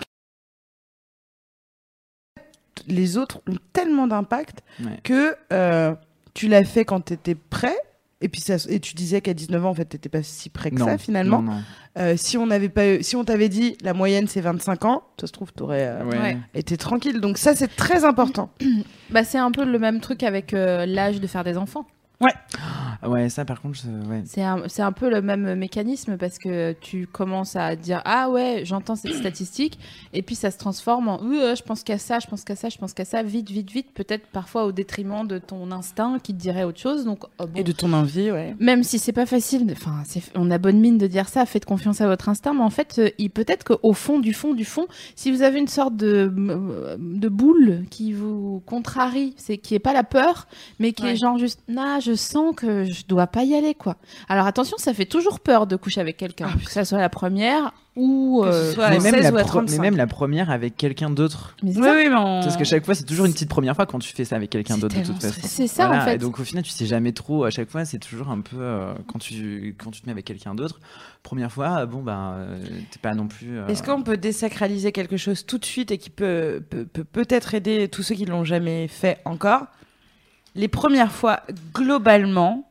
les autres ont tellement d'impact Ouais. que euh, tu l'as fait quand tu étais prêt et puis ça, et tu disais qu'à 19 ans en fait t'étais pas si prêt que Non, ça finalement non, non. Euh, si on avait pas eu- si on t'avait dit la moyenne c'est 25 ans ça se trouve t'aurais euh, Ouais. Ouais. été tranquille donc ça c'est très important Bah, c'est un peu le même truc avec euh, l'âge de faire des enfants. Ah Ouais, ça par contre, ouais. C'est un, c'est un peu le même mécanisme parce que tu commences à dire Ah ouais, j'entends cette statistique, et puis ça se transforme en euh, je pense qu'à ça, je pense qu'à ça, je pense qu'à ça, vite, vite, vite, peut-être parfois au détriment de ton instinct qui te dirait autre chose. Donc, oh, bon, et de ton envie ouais même si c'est pas facile, enfin, on a bonne mine de dire ça, faites confiance à votre instinct, mais en fait, euh, il peut-être qu'au fond, du fond, du fond, si vous avez une sorte de, euh, de boule qui vous contrarie, c'est qui est pas la peur, mais qui Ouais. est genre juste, nah, je sens que je dois pas y aller, quoi. Alors attention, ça fait toujours peur de coucher avec quelqu'un, Ah, que ça soit la première ou. Euh, soit mais, même 16 la ou à pro- mais 35. même la première avec quelqu'un d'autre. oui oui mais on- Parce que chaque fois, c'est toujours une petite première fois quand tu fais ça avec quelqu'un d'autre de toute façon. C'est ça, Voilà, en fait. Et donc au final, tu sais jamais trop. À chaque fois, c'est toujours un peu euh, quand tu quand tu te mets avec quelqu'un d'autre. Première fois, bon ben, euh, t'es pas non plus. euh, Est-ce qu'on peut désacraliser quelque chose tout de suite et qui peut peut- peut peut-être aider tous ceux qui l'ont jamais fait encore? Les premières fois, globalement, euh,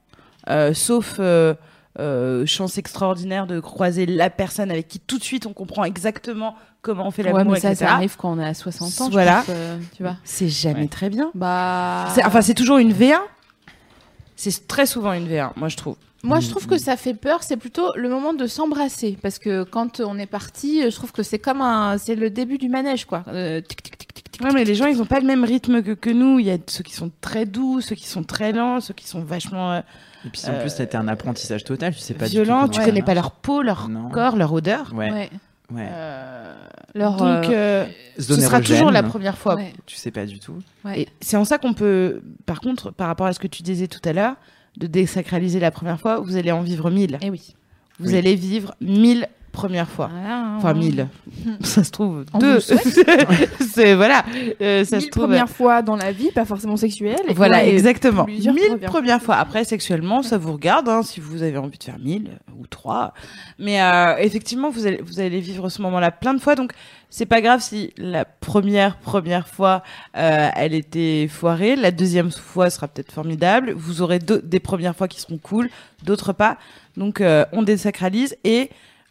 sauf euh, euh, chance extraordinaire de croiser la personne avec qui tout de suite on comprend exactement comment on fait Ouais, l'amour, mais ça, etc. ça arrive quand on a 60 ans, Voilà. pense, euh, tu vois. C'est jamais Ouais. très bien. Bah. Enfin, c'est toujours une V1. C'est très souvent une V1, moi je trouve. Moi, je trouve que ça fait peur. C'est plutôt le moment de s'embrasser, parce que quand on est parti, je trouve que c'est comme un, c'est le début du manège, quoi. Euh, tic, tic, tic, tic, tic. Ouais, mais les gens, ils ont pas le même rythme que, que nous. Il y a ceux qui sont très doux, ceux qui sont très lents, ceux qui sont vachement euh, Et puis en plus, c'était un apprentissage total. Tu sais pas. du tout Tu ça connais pas leur peau, leur Non. corps, leur odeur. Ouais. Ouais. Ouais. Euh, Leur, donc, euh, euh, ce sera toujours la première fois. ouais, Tu sais pas du tout. ouais. Et c'est en ça qu'on peut, par contre, par rapport à ce que tu disais tout à l'heure, de désacraliser la première fois, vous allez en vivre mille. Eh oui. Vous Oui. allez vivre mille premières fois. Voilà, Enfin, on- mille. ça se trouve, On deux. c'est, voilà. Euh, ça se Mille trouve. premières fois dans la vie, pas forcément sexuelle. et Voilà, ouais, exactement. Mille premières premières fois. Après, sexuellement, ça vous regarde, hein, si vous avez envie de faire mille ou trois. Mais euh, effectivement, vous allez, vous allez vivre ce moment-là plein de fois. Donc, c'est pas grave si la première, première fois, euh, elle était foirée. La deuxième fois sera peut-être formidable. Vous aurez des premières fois qui seront cool, d'autres pas. Donc, euh, on désacralise et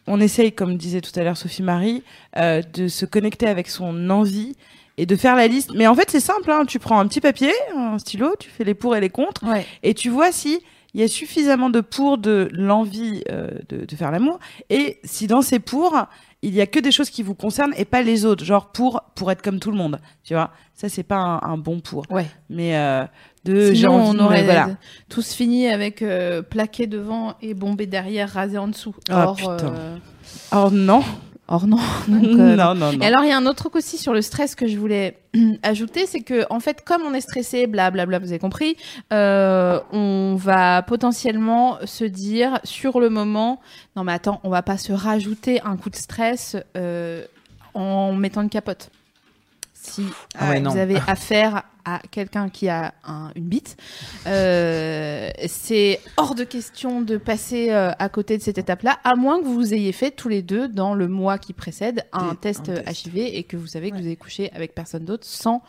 on essaye, comme disait tout à l'heure Sophie Marie, euh, de se connecter avec son envie et de faire la liste. Mais en fait, c'est simple. Hein. Tu prends un petit papier, un stylo, tu fais les pour et les contre, Ouais. et tu vois si il y a suffisamment de pour de l'envie euh, de, de faire l'amour, et si dans ces pour il y a que des choses qui vous concernent et pas les autres, genre pour pour être comme tout le monde, tu vois. Ça c'est pas un, un bon pour. Ouais. Mais euh, de Sinon, on aurait voilà. tous fini avec euh, plaqué devant et bombé derrière, rasé en dessous. Ah, Or, euh, Oh non. or non. Donc, euh, non non non. Et alors, il y a un autre truc aussi sur le stress que je voulais ajouter, c'est que, en fait, comme on est stressé, blablabla, vous avez compris, euh, on va potentiellement se dire sur le moment, non mais attends, on va pas se rajouter un coup de stress euh, en mettant une capote. Si Ah ouais, vous non. avez affaire à quelqu'un qui a un- une bite, euh, c'est hors de question de passer euh, à côté de cette étape-là, à moins que vous ayez fait tous les deux dans le mois qui précède un Des- test, un test. HIV et que vous savez que vous avez couché avec personne d'autre sans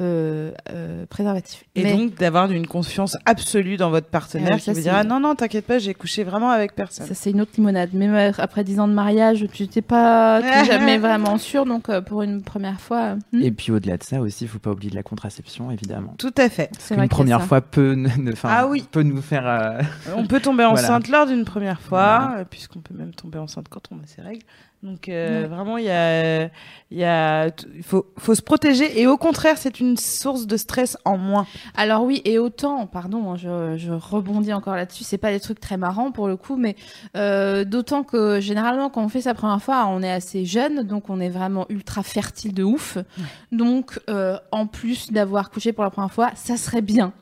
euh, euh, préservatif. Et Mais- donc d'avoir une confiance absolue dans votre partenaire Ah oui, qui ça, vous dira non non t'inquiète pas j'ai couché vraiment avec personne. Ça, c'est une autre limonade. Même euh, après 10 ans de mariage, tu t'es pas jamais vraiment sûr. Donc, euh, pour une première fois, hmm, Et puis au-delà de ça aussi, il faut pas oublier de la contraception, évidemment. Tout à fait. Une première fois peut, ne- Ah oui. peut nous faire. euh, On peut tomber Voilà. enceinte lors d'une première fois, Voilà. puisqu'on peut même tomber enceinte quand on a ses règles. Donc euh, Ouais. vraiment, il y a, il y a, faut, faut se protéger. Et au contraire, c'est une source de stress en moins. Alors oui, et autant, pardon, hein, je, je rebondis encore là-dessus, c'est pas des trucs très marrants pour le coup, mais euh, d'autant que généralement quand on fait sa première fois, on est assez jeune, donc on est vraiment ultra fertile de ouf. Donc euh, en plus d'avoir couché pour la première fois, ça serait bien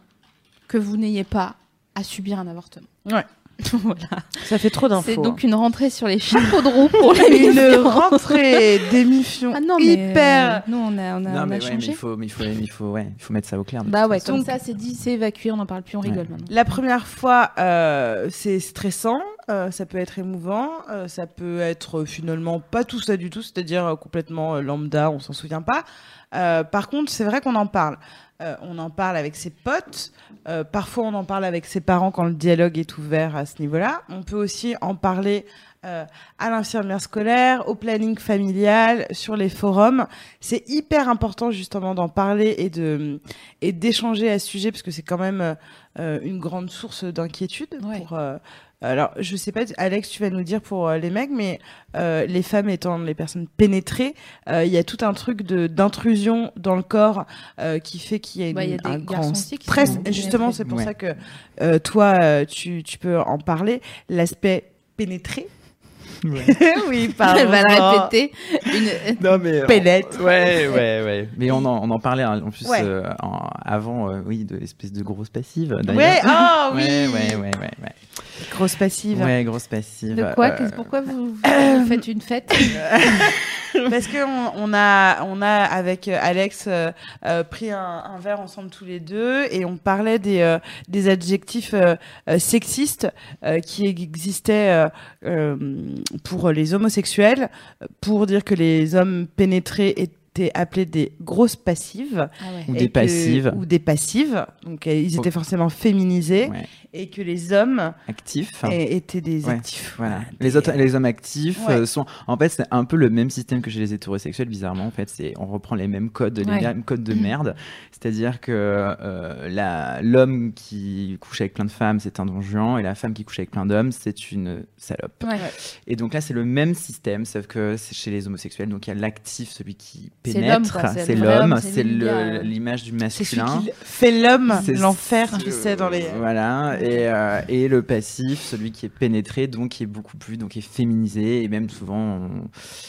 que vous n'ayez pas à subir un avortement. Ouais. voilà. Ça fait trop C'est d'infos. donc une rentrée sur les chapeaux de roue pour hein. les une rentrée d'émission Ah non, mais hyper. euh, nous on a, on a, Non, on a mais, ouais, mais changé. il faut, mais il faut, il faut, ouais, il faut mettre ça au clair. Bah ouais, comme ça c'est dit, c'est évacué, on n'en parle plus, on rigole Ouais. maintenant. La première fois, euh, c'est stressant, euh, ça peut être émouvant, euh, ça peut être euh, finalement pas tout ça du tout, c'est-à-dire euh, complètement euh, lambda, on s'en souvient pas. Euh, par contre, c'est vrai qu'on en parle. Euh, on en parle avec ses potes, euh, parfois on en parle avec ses parents quand le dialogue est ouvert à ce niveau-là. On peut aussi en parler euh, à l'infirmière scolaire, au planning familial, sur les forums. C'est hyper important justement d'en parler et de et d'échanger à ce sujet parce que c'est quand même euh, une grande source d'inquiétude Ouais. pour. euh, alors, je sais pas, Alex, tu vas nous dire pour euh, les mecs, mais euh, les femmes étant les personnes pénétrées, euh, il y a tout un truc de d'intrusion dans le corps euh, qui fait qu'il y a, une- Bah, il y a des un grand stress. justement, c'est pour Ouais. ça que euh, toi, tu, tu peux en parler. L'aspect pénétré. Ouais. oui, pardon. Elle va le répéter. Une... Non mais Pénètre. Ouais, ouais, ouais. Mais on en, on en parlait hein, en plus Ouais. euh, en- avant, euh, oui, de l'espèce de grosse passive. Ouais, ah oui. Ouais, ouais, ouais, ouais, ouais. Grosse passive. Ouais, grosse passive. De quoi? euh, Pourquoi vous, vous faites une fête? Parce que on, on a, on a avec euh, Alex euh, euh, pris un, un verre ensemble tous les deux et on parlait des, euh, des adjectifs euh, euh, sexistes euh, qui existaient euh, euh, pour les homosexuels, pour dire que les hommes pénétrés étaient appelés des grosses passives Ou et des que- passives. ou des passives donc ils étaient forcément féminisés Ouais. Et que les hommes Actif. é- étaient des Ouais, actifs Voilà. Des- Les, autres, les hommes actifs Ouais. euh, sont. En fait, c'est un peu le même système que chez les hétérosexuels, bizarrement. En fait, c'est on reprend les mêmes codes, les Ouais. mêmes codes de merde. C'est-à-dire que euh, l'homme qui couche avec plein de femmes, c'est un don juan, et la femme qui couche avec plein d'hommes, c'est une salope. Et donc là, c'est le même système, sauf que c'est chez les homosexuels. Donc il y a l'actif, celui qui C'est pénètre, c'est c'est l'homme, homme, c'est c'est l'image du c'est masculin. qui fait l'homme C'est l'enfer tu sais dans les Voilà, et, euh, et le passif, celui qui est pénétré, donc qui est beaucoup plus, donc qui est féminisé, et même souvent, on-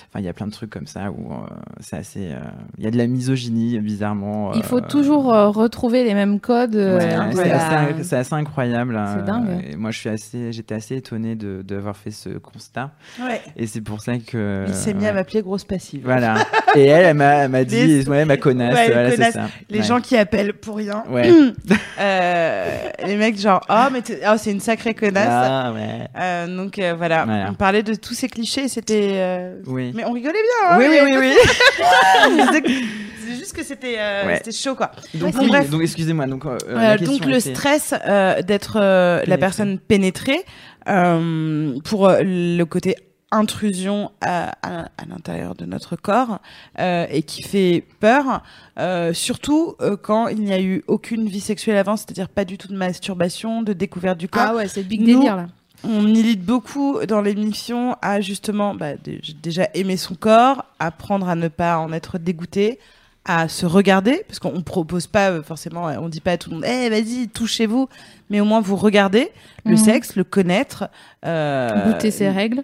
enfin, il y a plein de trucs comme ça où euh, c'est assez. euh, Il y a de la misogynie, bizarrement. Il faut toujours euh, retrouver les mêmes codes. Ouais, c'est assez, c'est assez incroyable. C'est euh, dingue. et moi, je suis assez, j'étais assez étonné de d'avoir fait ce constat, ouais. et c'est pour ça que. il s'est mis à m'appeler grosse passive Voilà. Et elle, elle m'a elle m'a dit, Les- ouais, ma connasse, Ouais, voilà, c'est connasse. ça. les Ouais. gens qui appellent pour rien Ouais. Euh, les mecs genre oh mais t'es- oh, c'est une sacrée connasse Ah, ouais. Euh, donc euh, voilà. Voilà. on parlait de tous ces clichés c'était euh, Oui. mais on rigolait bien hein, Oui, oui, mais- oui, oui. c'est juste que c'était euh, Ouais. c'était chaud quoi Donc, oui, bref. donc excusez-moi. Donc, euh, Euh, donc le était- stress euh, d'être euh, la personne pénétrée euh, pour le côté intrusion à, à, à l'intérieur de notre corps euh, et qui fait peur, euh, surtout euh, quand il n'y a eu aucune vie sexuelle avant, c'est-à-dire pas du tout de masturbation, de découverte du corps. Ah ouais, c'est le big Nous- délire là. On milite beaucoup dans l'émission à justement bah, dé- déjà aimer son corps, apprendre à ne pas en être dégoûté, à se regarder, parce qu'on propose pas euh, forcément, on dit pas à tout le monde, eh vas-y touchez-vous, mais au moins vous regardez le Mhm. sexe, le connaître. euh, Goûter ses règles.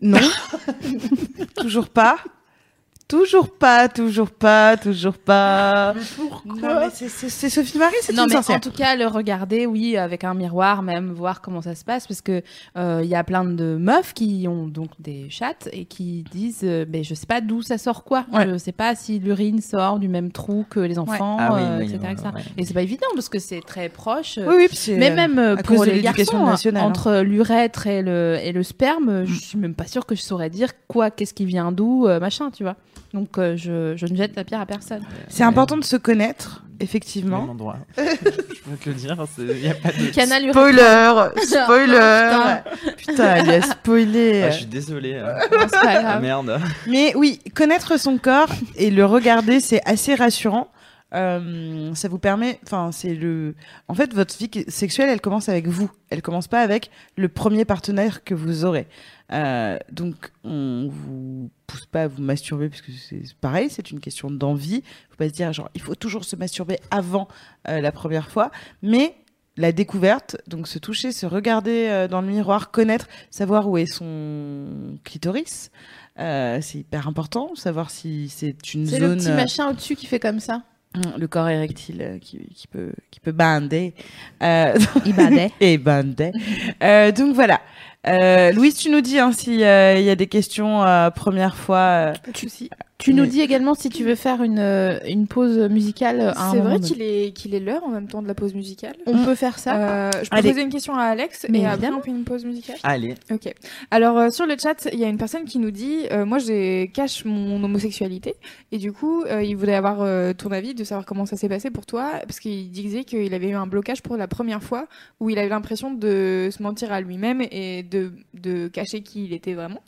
Non, toujours pas. Toujours pas, toujours pas, toujours pas. Non, mais c'est- Sophie Marie, c'est une mais sorcière. en tout cas, le regarder, oui, avec un miroir, même voir comment ça se passe, parce que euh, il y a plein de meufs qui ont donc des chattes et qui disent, euh, mais je sais pas d'où ça sort quoi. Ouais. Je sais pas si l'urine sort du même trou que les enfants, Ah oui, euh, oui, etc. ouais, etc. ouais. Et c'est pas évident parce que c'est très proche. Oui, oui, puis c'est, Mais même euh, pour les l'éducation garçons, nationale, hein. entre l'urètre et le, et le sperme, je suis même pas sûre que je saurais dire quoi, qu'est-ce qui vient d'où, euh, machin, tu vois. Donc euh, je, je ne jette la pierre à personne. C'est important de se connaître, effectivement. Même endroit. je peux te le dire, il n'y a pas de. Canal. Spoiler Spoiler Putain, il a spoilé. Ah, je suis désolé. euh. Non, c'est pas Ah, merde. Mais oui, connaître son corps et le regarder, c'est assez rassurant. Euh, ça vous permet, enfin, c'est le. En fait, votre vie sexuelle, elle commence avec vous. Elle commence pas avec le premier partenaire que vous aurez. Euh, donc, on vous pousse pas à vous masturber parce que c'est pareil, c'est une question d'envie. Faut pas se dire genre, il faut toujours se masturber avant euh, la première fois, mais la découverte, donc se toucher, se regarder dans le miroir, connaître, savoir où est son clitoris. C'est hyper important, savoir si c'est une C'est zone. le petit machin au-dessus qui fait comme ça. Le corps érectile euh, qui, qui peut qui peut bander. Euh, Il badait. et bander. Euh, donc voilà. Euh, Louise, tu nous dis hein, s'il y a des questions euh, première fois. euh, Tu, si. Tu nous dis également si tu veux faire une, euh, une pause musicale C'est vrai qu'il est, qu'il est l'heure en même temps de la pause musicale. On peut faire ça. Euh, je peux Allez. poser une question à Alex Mais et après on fait une pause musicale. Allez. Ok. Alors euh, sur le chat, il y a une personne qui nous dit, euh, moi j'ai cache mon homosexualité et du coup euh, il voudrait avoir euh, ton avis de savoir comment ça s'est passé pour toi parce qu'il disait qu'il avait eu un blocage pour la première fois où il avait l'impression de se mentir à lui-même et de, de cacher qui il était vraiment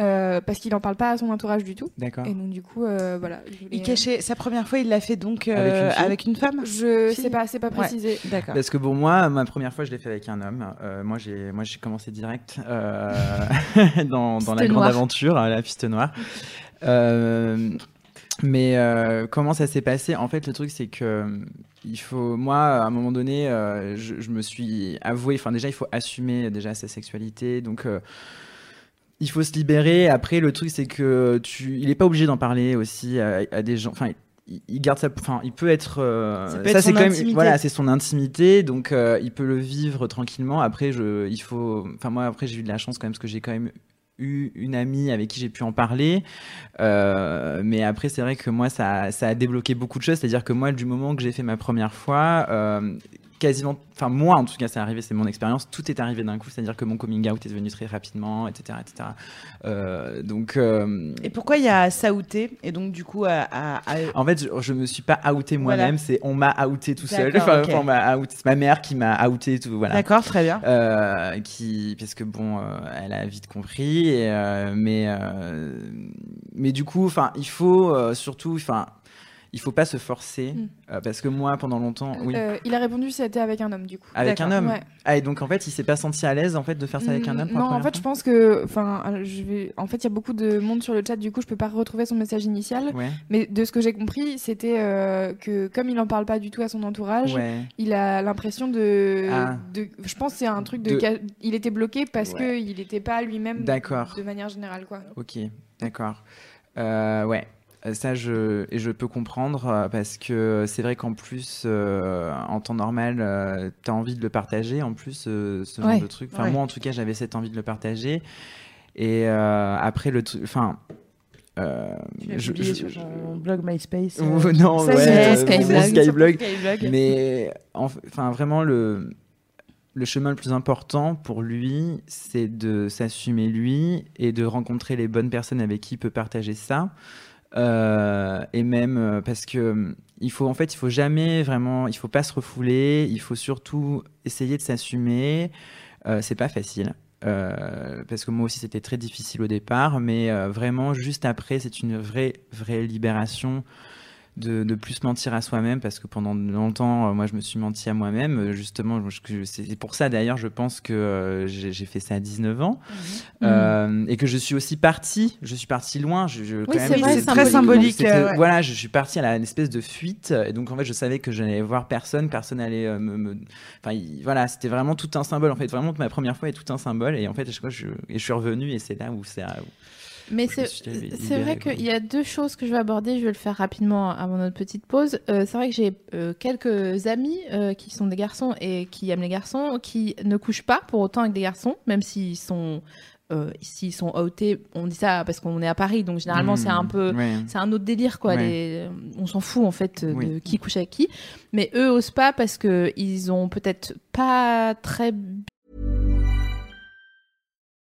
euh, parce qu'il en parle pas à son entourage du tout D'accord. Donc du coup euh, voilà. voulais- Il cachait sa première fois, il l'a fait donc euh, Avec avec, une fille femme. Je Fille. sais pas, c'est pas Ouais. précisé. D'accord. Parce que pour moi, ma première fois, je l'ai fait avec un homme. Euh, moi, j'ai, moi, j'ai commencé direct euh, dans, dans la Piste grande aventure, à la piste noire. Euh, mais euh, comment ça s'est passé? En fait, le truc, c'est que il faut, moi, à un moment donné, euh, je, je me suis avoué. Enfin, déjà, il faut assumer déjà sa sexualité. Donc euh, il faut se libérer. Après, le truc, c'est que tu, il est pas obligé d'en parler aussi à, à des gens. Enfin, il, garde sa, enfin, il peut être. euh, Ça peut c'est même, voilà, c'est son intimité, donc euh, il peut le vivre tranquillement. Après, je, il faut, enfin moi, après, j'ai eu de la chance quand même parce que j'ai quand même eu une amie avec qui j'ai pu en parler. Euh, mais après, c'est vrai que moi, ça, ça a débloqué beaucoup de choses. C'est-à-dire que moi, du moment que j'ai fait ma première fois, quasiment, enfin moi en tout cas, c'est arrivé, c'est mon expérience. Tout est arrivé d'un coup. C'est-à-dire que mon coming out est venu très rapidement, etc., etc. Euh, donc, euh, Et pourquoi il y a Saouté et donc du coup à, en fait, je, je me suis pas outé moi-même. C'est on m'a outé tout seul. Enfin, on m'a outé. C'est ma mère qui m'a outé tout. Voilà. D'accord, très bien. Euh, qui parce que bon euh, elle a vite compris et, mais mais du coup enfin il faut surtout enfin il faut pas se forcer Mm. euh, parce que moi pendant longtemps oui Euh, il a répondu c'était avec un homme du coup. avec un homme ouais. ah et donc en fait il s'est pas senti à l'aise en fait de faire ça avec un homme pour la Non, en fait, je pense que, enfin, euh, je vais, en fait, il y a beaucoup de monde sur le chat, du coup, je peux pas retrouver son message initial. ouais Mais de ce que j'ai compris, c'était euh, que comme il en parle pas du tout à son entourage, ouais il a l'impression de, Ah. de, je pense que c'est un truc de, De- il était bloqué parce que il était pas lui-même. D'accord. De manière générale, quoi. ok d'accord ouais ça je et je peux comprendre euh, parce que c'est vrai qu'en plus euh, en temps normal tu as envie de le partager en plus euh, ce genre Ouais. de truc enfin Ouais. moi en tout cas j'avais cette envie de le partager et euh, après le truc enfin euh, Tu l'as je- publié je- sur ton blog MySpace. euh, Ou- non ouais, c'est- euh, Skyblog. Skyblog. Skyblog. mais en- enfin vraiment le le chemin le plus important pour lui, c'est de s'assumer lui et de rencontrer les bonnes personnes avec qui il peut partager ça. Euh, et même euh, parce que euh, il faut en fait il faut jamais vraiment il faut pas se refouler il faut surtout essayer de s'assumer. Euh, c'est pas facile parce que moi aussi c'était très difficile au départ mais vraiment juste après c'est une vraie vraie libération de ne plus se mentir à soi-même parce que pendant longtemps euh, moi je me suis menti à moi-même. Euh, justement c'est pour ça d'ailleurs je pense que euh, j'ai fait ça à 19 ans. Mhm. Euh, et que je suis aussi partie je suis partie loin. Je, je- Oui, c'est très symbolique, euh, ouais. voilà je suis partie à la, une espèce de fuite. Et donc en fait je savais que je n'allais voir personne. Personne allait euh, me, enfin il- voilà c'était vraiment tout un symbole. En fait vraiment ma première fois est tout un symbole. Et en fait à chaque fois je, et je suis revenu. Et c'est là où c'est Mais c'est vrai qu'il y a deux choses que je vais aborder. Je vais le faire rapidement avant notre petite pause. Euh, c'est vrai que j'ai euh, quelques amis euh, qui sont des garçons et qui aiment les garçons, qui ne couchent pas pour autant avec des garçons, même s'ils sont euh, s'ils sont outés. On dit ça parce qu'on est à Paris, donc généralement c'est un peu Ouais. c'est un autre délire quoi. Ouais. Les- on s'en fout en fait de Oui. qui couche avec qui. Mais eux osent pas parce que ils ont peut-être pas très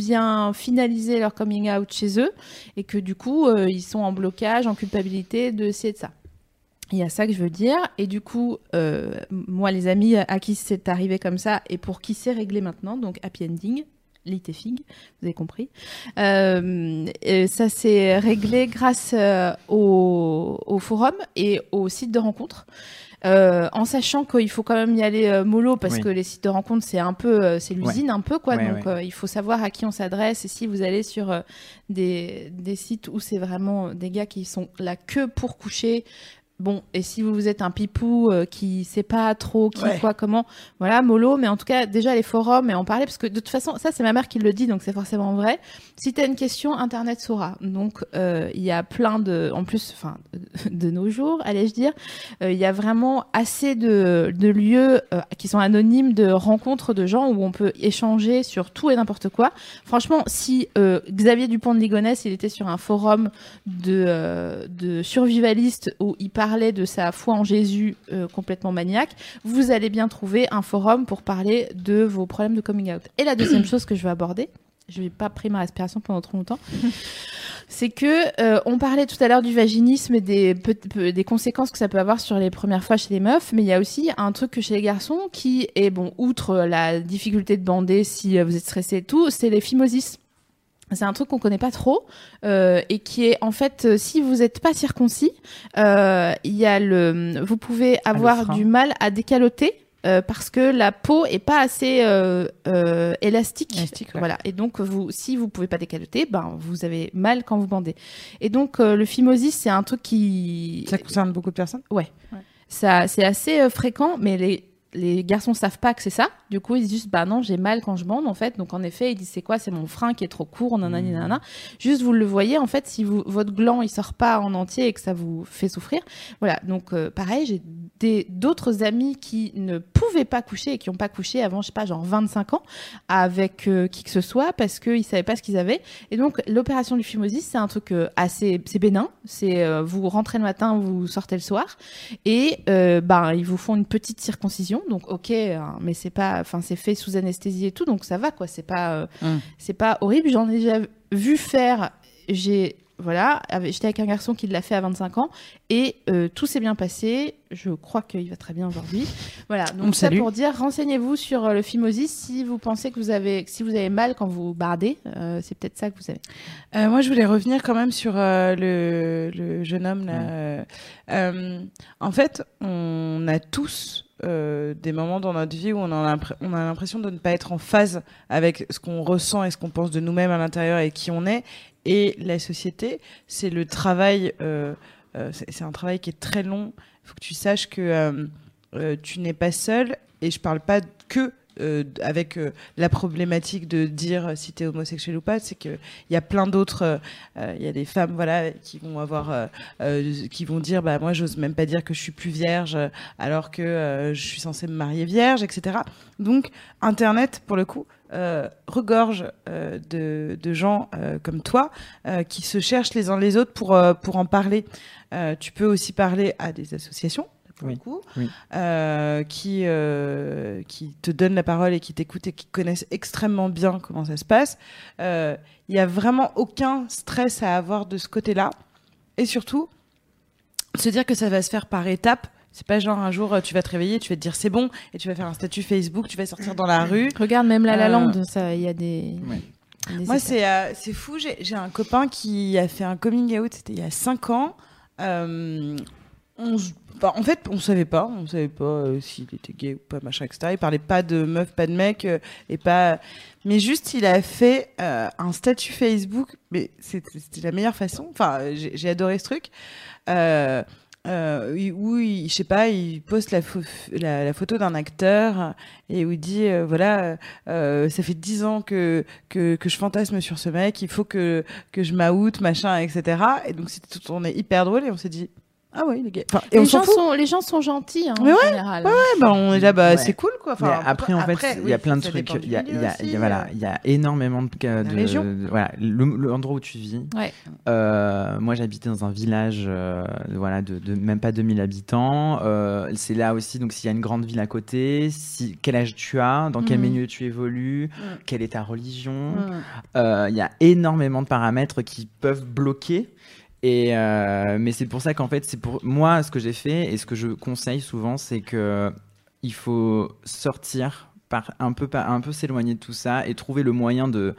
Bien finaliser leur coming out chez eux et que du coup euh, ils sont en blocage, en culpabilité de ci et de ça. Il y a ça que je veux dire. Et du coup, euh, moi, les amis à qui c'est arrivé comme ça et pour qui c'est réglé maintenant, donc happy ending, lit et fig, vous avez compris. Euh, ça s'est réglé grâce au forum et au site de rencontre. Euh, en sachant qu'il faut quand même y aller euh, mollo parce Oui. que les sites de rencontre c'est un peu euh, c'est l'usine un peu quoi Ouais, donc ouais. il faut savoir à qui on s'adresse et si vous allez sur des, des sites où c'est vraiment des gars qui sont là que pour coucher Bon, et si vous êtes un pipou euh, qui sait pas trop qui, Ouais. quoi, comment, voilà, mollo, mais en tout cas, déjà les forums et en parler, parce que de toute façon, ça c'est ma mère qui le dit, donc c'est forcément vrai. Si t'as une question, Internet saura. Donc, euh, il y a plein de, en plus, enfin, de nos jours, allais-je dire, euh, il y a vraiment assez de, de lieux euh, qui sont anonymes, de rencontres de gens où on peut échanger sur tout et n'importe quoi. Franchement, si Xavier Dupont de Ligonnès, il était sur un forum de, de survivalistes où il parlait de sa foi en Jésus euh, complètement maniaque, vous allez bien trouver un forum pour parler de vos problèmes de coming out. Et la deuxième chose que je veux aborder, je n'ai pas pris ma respiration pendant trop longtemps, c'est que euh, on parlait tout à l'heure du vaginisme et des, conséquences que ça peut avoir sur les premières fois chez les meufs, mais il y a aussi un truc que chez les garçons qui est, bon, outre la difficulté de bander si euh, vous êtes stressé et tout, c'est les phimosis. C'est un truc qu'on connaît pas trop euh, et qui est en fait euh, si vous n'êtes pas circoncis, euh, il y a le, vous pouvez avoir frein. du mal à décaloter euh, parce que la peau est pas assez euh, euh, élastique. Élastique, ouais. Voilà. Et donc vous, si vous pouvez pas décaloter, ben vous avez mal quand vous bandez. Et donc euh, le phimosis, c'est un truc qui Ça concerne beaucoup de personnes? Ça c'est assez fréquent, mais les les garçons savent pas que c'est ça. Du coup, ils disent juste, bah non, j'ai mal quand je bande, en fait. Donc, en effet, ils disent, c'est quoi? C'est mon frein qui est trop court, nanani, nanana. Juste, vous le voyez, en fait, si vous, votre gland, il sort pas en entier et que ça vous fait souffrir. Voilà. Donc, euh, pareil, j'ai d'autres amis qui ne pouvaient pas coucher et qui ont pas couché avant, je sais pas, genre 25 ans avec euh, qui que ce soit parce qu'ils savaient pas ce qu'ils avaient. Et donc, l'opération du phimosis, c'est un truc euh, assez, c'est bénin. C'est, euh, vous rentrez le matin, vous sortez le soir. Et ben ils vous font une petite circoncision, donc ok, hein, mais c'est pas, enfin c'est fait sous anesthésie et tout, donc ça va quoi. C'est pas, euh, Mm. c'est pas horrible. J'en ai déjà vu faire. J'ai voilà, j'étais avec un garçon qui l'a fait à 25 ans et euh, tout s'est bien passé. Je crois qu'il va très bien aujourd'hui. Voilà, donc ça pour dire, renseignez-vous sur euh, le phimosis si vous pensez que vous avez, si vous avez mal quand vous bardez, euh, c'est peut-être ça que vous avez. Euh, moi, je voulais revenir quand même sur le, le jeune homme là. En fait, on a tous euh, des moments dans notre vie où on a l'impr- on a l'impression de ne pas être en phase avec ce qu'on ressent et ce qu'on pense de nous-mêmes à l'intérieur et qui on est. Et la société, c'est le travail. euh, euh, c'est un travail qui est très long. Il faut que tu saches que euh, tu n'es pas seul. Et je parle pas que avec la problématique de dire si tu es homosexuel ou pas, c'est que il y a plein d'autres il y a des femmes voilà qui vont avoir qui vont dire bah moi j'ose même pas dire que je suis plus vierge alors que je suis censée me marier vierge etc donc internet pour le coup euh, regorge euh, de, de gens euh, comme toi qui se cherchent les uns les autres pour pour en parler tu peux aussi parler à des associations pour Oui, le coup oui. qui qui te donnent la parole et qui t'écoutent et qui connaissent extrêmement bien comment ça se passe il y a vraiment aucun stress à avoir de ce côté-là. Et surtout, se dire que ça va se faire par étapes. C'est pas genre un jour euh, tu vas te réveiller, tu vas te dire c'est bon et tu vas faire un statut Facebook, tu vas sortir dans la rue. Regarde même la La Euh, Land, ça, il y a des. Ouais. des Moi c'est euh, c'est fou, j'ai j'ai un copain qui a fait un coming out, c'était il y a 5 ans. Euh, on bah, en fait, on savait pas, on savait pas euh, s'il était gay ou pas, machin, etc. Il parlait pas de meuf, pas de mec, euh, et pas. Mais juste, il a fait euh, un statut Facebook, mais c'était la meilleure façon. Enfin, j'ai j'ai adoré ce truc. Euh, euh, où il, je sais pas, il poste la, pho- la, la photo d'un acteur et où il dit euh, voilà, euh, ça fait dix ans que, que que je fantasme sur ce mec, il faut que que je m'out, machin, etc. Et donc c'était on est hyper drôle et on s'est dit ah ouais, il est gay. Enfin, et les, on gens fout. sont, les gens sont gentils hein, Mais en ouais, général. Ouais, bah, on est là, bah Ouais. c'est cool quoi. Enfin, Mais après, en fait, il y a oui, plein de trucs. Il y a, il y milieu a- il y a- aussi, voilà, euh. il y a énormément de cas de, région. de- voilà, le- l'endroit où tu vis. Ouais. Euh, moi, j'habitais dans un village, euh, voilà, de, de même pas 2000 habitants. Euh, c'est là aussi, donc s'il y a une grande ville à côté, si, quel âge tu as, dans quel Mhm. milieu tu évolues, Mhm. quelle est ta religion. Mm. Euh, Il y a énormément de paramètres qui peuvent bloquer. Et euh, mais c'est pour ça qu'en fait, c'est pour moi ce que j'ai fait et ce que je conseille souvent, c'est que il faut sortir par un peu, par- un peu s'éloigner de tout ça et trouver le moyen de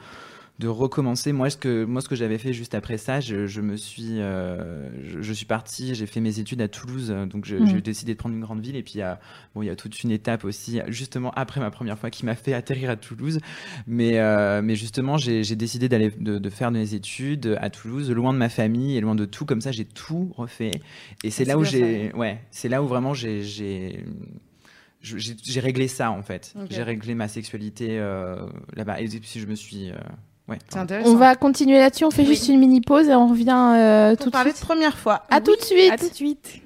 de recommencer. Moi, ce que moi, ce que j'avais fait juste après ça, je, je me suis, euh, je, je suis parti, j'ai fait mes études à Toulouse, donc j'ai décidé de prendre une grande ville. Et puis, il y a- bon, il y a toute une étape aussi, justement après ma première fois, qui m'a fait atterrir à Toulouse. Mais, euh, mais justement, j'ai décidé d'aller de, de faire mes études à Toulouse, loin de ma famille et loin de tout. Comme ça, j'ai tout refait. Et c'est là où j'ai, ouais, c'est là où vraiment j'ai, j'ai réglé ça en fait. J'ai réglé ma sexualité euh, là-bas. Et puis je me suis, euh, ouais. C'est intéressant. On va continuer là-dessus. On fait Oui. juste une mini pause et on revient euh, tout de parler suite. de première fois. À tout de suite. À tout de suite.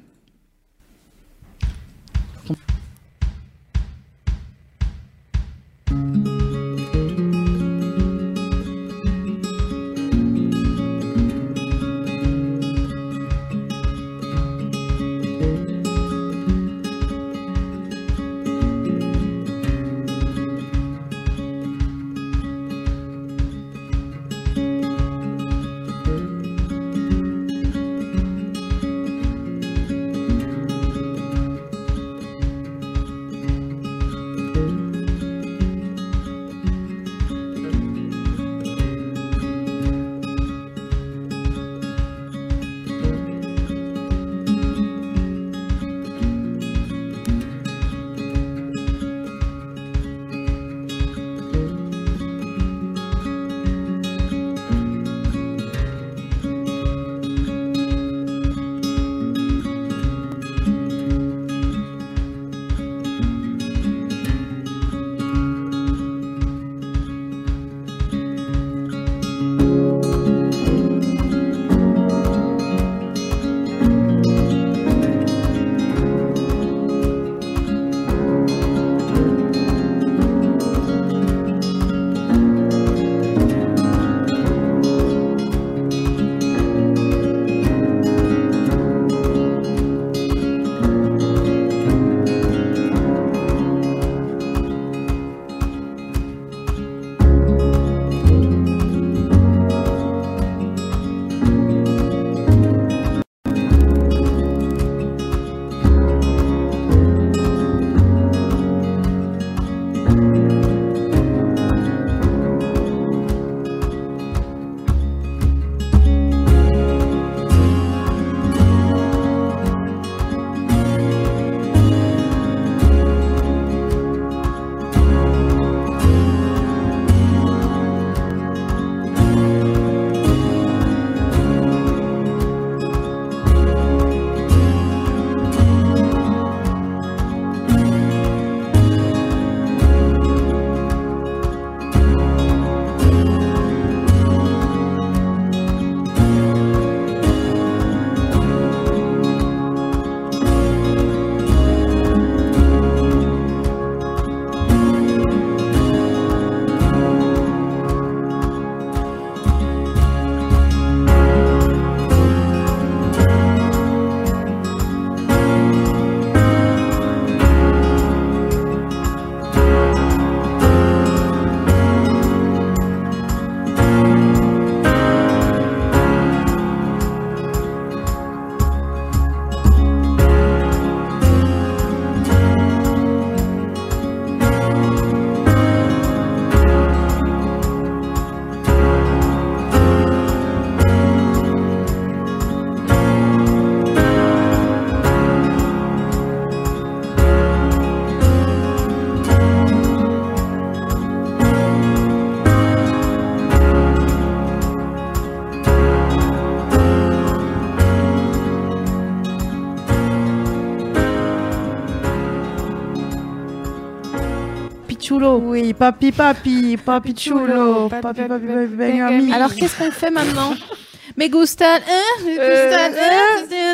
Chulo. Oui, papi, papi, papi chulo, papi, papi, papi, papi, papi, papi, Benjamin. Alors qu'est-ce qu'on fait maintenant Me gustan, hein, gustan,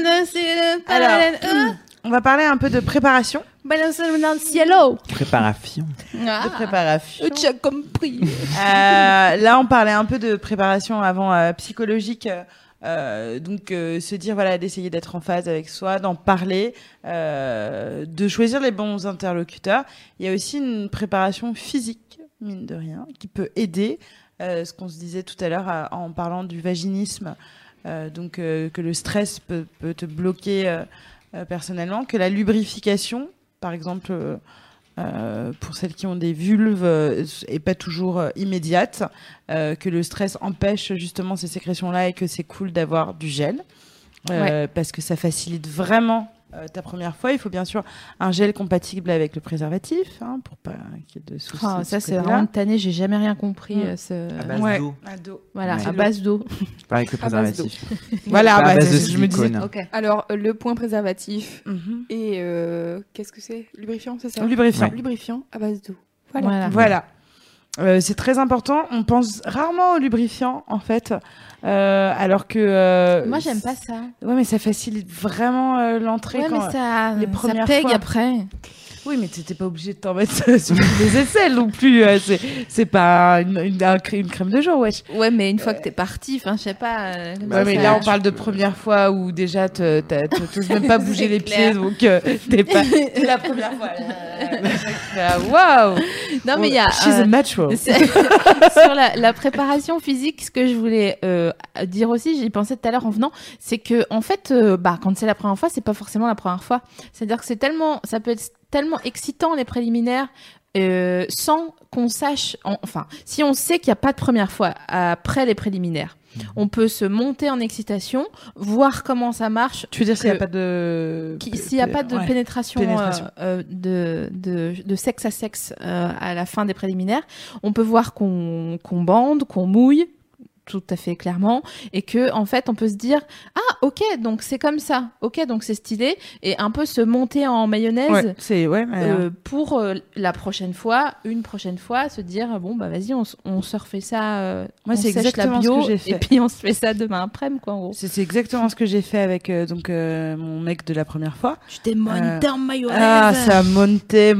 hein, Alors, hein, on va parler un peu de préparation. balancer dans le cielo. Préparation. Ah, De préparation. tu as compris. Euh, là, on parlait un peu de préparation avant euh, psychologique. Euh, donc, euh, se dire, voilà, d'essayer d'être en phase avec soi, d'en parler, euh, de choisir les bons interlocuteurs. Il y a aussi une préparation physique, mine de rien, qui peut aider. Euh, ce qu'on se disait tout à l'heure en parlant du vaginisme. Euh, donc, euh, que le stress peut, peut te bloquer personnellement, que la lubrification, par exemple, euh, pour celles qui ont des vulves, euh, est pas toujours euh, immédiate, euh, que le stress empêche justement ces sécrétions-là et que c'est cool d'avoir du gel, parce que ça facilite vraiment euh, ta première fois. Il faut bien sûr un gel compatible avec le préservatif, hein, pour pas qu'il y ait de soucis. Oh, de ça ce c'est vraiment une tannée, j'ai jamais rien compris. Mm. euh, ce- À base Ouais. d'eau. Voilà, Ouais. à base d'eau. Pas avec le préservatif. Voilà, Pas à bah, base de c'est- je me disais. silicone. Ok. Alors, euh, le point préservatif Mhm. et euh, qu'est-ce que c'est? Lubrifiant, c'est ça? Lubrifiant. Ouais. Lubrifiant à base d'eau. Voilà. Voilà. Voilà. Euh, c'est très important. On pense rarement au lubrifiant, en fait. Euh, alors que. euh, Moi j'aime pas ça. Ouais, mais ça facilite vraiment euh, l'entrée. Ouais, quand- mais ça, les ça premières pègue fois. après. Oui, mais t'étais pas obligé de t'en mettre sur les aisselles non plus. euh, c'est, c'est pas une, une, crème de jour, wesh. Ouais, mais une fois que t'es parti, enfin je sais pas. euh, Ouais, mais ça- là, on parle de première fois où déjà t'as- t'oses même pas bouger les clair. pieds, donc euh, t'es pas. C'est la première fois. là. Waouh! Non, mais il y a. She's euh, a natural. Sur la, la préparation physique, ce que je voulais euh, dire aussi, j'y pensais tout à l'heure en venant, c'est que en fait, euh, bah, quand c'est la première fois, c'est pas forcément la première fois. C'est-à-dire que c'est tellement, ça peut être tellement excitant les préliminaires. euh, sans qu'on sache, en- enfin, si on sait qu'il n'y a pas de première fois après les préliminaires, on peut se monter en excitation, voir comment ça marche, Tu veux dire s'il n'y a pas de. S'il n'y a pas de Ouais. pénétration, Pénétration. euh, euh, de, de, de sexe à sexe euh, à la fin des préliminaires, on peut voir qu'on qu'on bande, qu'on mouille tout à fait clairement et que en fait on peut se dire ah ok donc c'est comme ça ok donc c'est stylé et un peu se monter en mayonnaise Ouais, c'est. Ouais, mais, euh, pour euh, la prochaine fois une prochaine fois se dire bon bah vas-y on, on se refait ça euh, Moi, on c'est exactement la ce que bio j'ai fait. et puis on se fait ça demain après quoi en gros C'est, exactement ce que j'ai fait avec euh, donc euh, mon mec de la première fois. je t'ai monté en mayonnaise Ah, ça montait.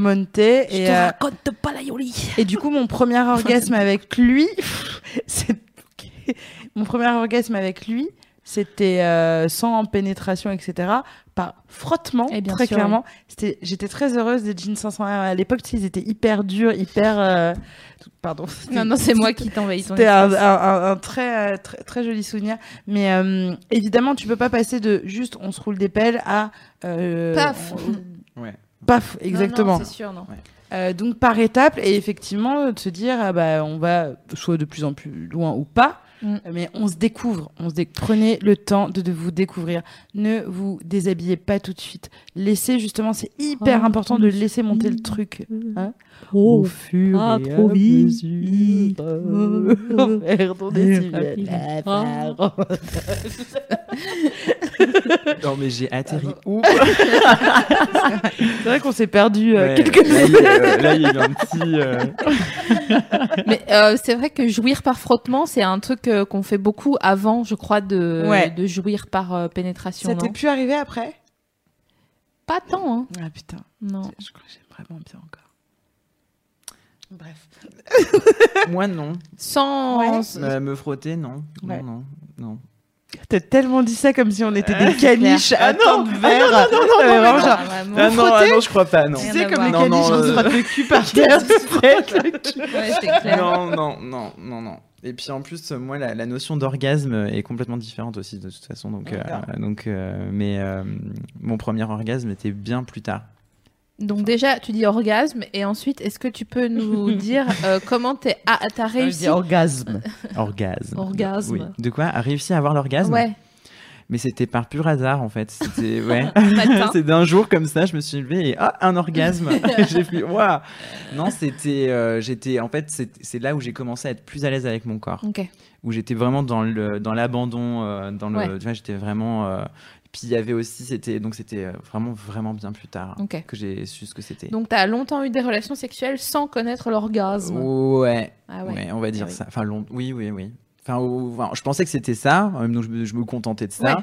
je Et, te euh, raconte pas la yoli et du coup, mon premier orgasme avec lui, c'est mon premier orgasme avec lui, c'était euh, sans pénétration, etc. Par frottement, Eh bien très sûr, clairement. C'était, j'étais très heureuse des jeans 501 à l'époque. Ils étaient hyper durs, hyper. euh, Pardon. non non c'est moi qui t'envahis C'était un, espace. un- un- un très, euh, très, très joli souvenir. Mais euh, évidemment, tu peux pas passer de juste on se roule des pelles à. euh, Paf. Ouais. Paf, exactement. c'est sûr non Euh, donc par étapes et effectivement de se dire ah bah on va soit de plus en plus loin ou pas Mm. mais on se découvre on se dé- prenez le temps de, de vous découvrir. Ne vous déshabillez pas tout de suite. Laissez justement c'est hyper Oh, important de laisser monter le truc hein, Oh, au fur pas et trop à mesure vers ton décibel. Non, mais j'ai atterri où c'est vrai qu'on s'est perdu euh, Ouais, quelques là, il y a- euh, Là, il y a eu un petit. euh, Mais euh, c'est vrai que jouir par frottement, c'est un truc euh, qu'on fait beaucoup avant, je crois, de, Ouais. de jouir par euh, pénétration. ça t'est pu arriver après? Pas tant, hein. ah putain Non. je crois que j'aime vraiment bien encore Moi, non. Sans. Ouais. Euh, me frotter, non. Ouais. Non, non, non. T'as tellement dit ça comme si on était des caniches à Ah non, temps de ah verre. non, non, non, non, Euh, non, vraiment, non. genre, Ah, vraiment. Ah non, frotter ah non, je crois pas, non. Tu sais, comme les caniches, non, on se euh, frotte le cul par terre. Non, non, non, non, non. Et puis en plus, moi, la, la notion d'orgasme est complètement différente aussi de toute façon. Donc, euh, donc, euh, mais euh, mon premier orgasme était bien plus tard. Donc déjà, tu dis orgasme, et ensuite, est-ce que tu peux nous dire euh, comment t'es- ah, t'as réussi orgasme. Orgasme. Orgasme. Oui. De quoi? A réussi à avoir l'orgasme? Ouais. Mais c'était par pur hasard en fait. C'était ouais. C'est d'un jour comme ça, je me suis levé et ah un orgasme. j'ai fait waouh. Non, c'était euh, j'étais en fait c'est c'est là où j'ai commencé à être plus à l'aise avec mon corps, Ok. où j'étais vraiment dans le dans l'abandon, euh, dans le Ouais. tu vois j'étais vraiment euh, Puis il y avait aussi, c'était donc c'était euh, vraiment vraiment bien plus tard que j'ai su ce que c'était. Donc, t'as longtemps eu des relations sexuelles sans connaître l'orgasme. Ouais, Ah ouais, ouais. on va dire Ah oui. ça. Enfin, long- oui, oui, oui. Enfin, je pensais que c'était ça, donc je me, je me contentais de ça. Ouais.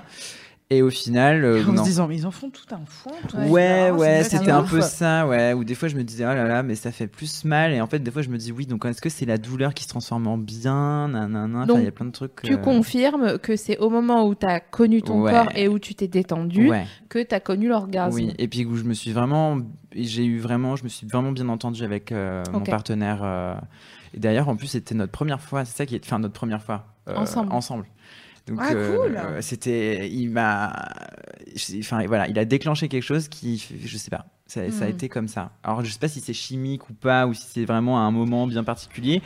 Et au final, euh, En non. se disant, mais ils en font tout un fond. tout Ouais, ouais, c'était un peu ça, ouais. Ou des fois, je me disais, oh là là, mais ça fait plus mal. Et en fait, des fois, je me dis, oui, donc est-ce que c'est la douleur qui se transforme en bien nanana. Enfin, il y a plein de trucs. Tu euh, confirmes que c'est au moment où t'as connu ton Ouais. corps et où tu t'es détendu Ouais, que t'as connu l'orgasme. oui. Et puis où je me suis vraiment, j'ai eu vraiment, je me suis vraiment bien entendu avec euh, mon partenaire. euh, et d'ailleurs, en plus, c'était notre première fois. C'est ça qui est, enfin, notre première fois euh, Ensemble. Ensemble. Donc, Ah, cool. euh, c'était, il m'a, enfin voilà, il a déclenché quelque chose qui, je sais pas, ça, ça a Hmm. été comme ça. Alors je sais pas si c'est chimique ou pas, ou si c'est vraiment à un moment bien particulier,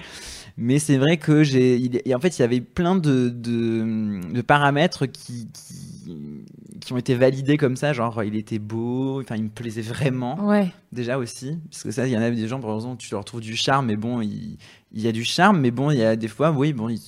mais c'est vrai que j'ai, en fait, il y avait plein de, de, de paramètres qui, qui, qui ont été validés comme ça, genre il était beau, enfin il me plaisait vraiment Ouais. déjà aussi, parce que ça, il y en a des gens, par exemple, tu leur trouves du charme, mais bon, il, il y a du charme, mais bon, il y a des fois, oui, bon, il-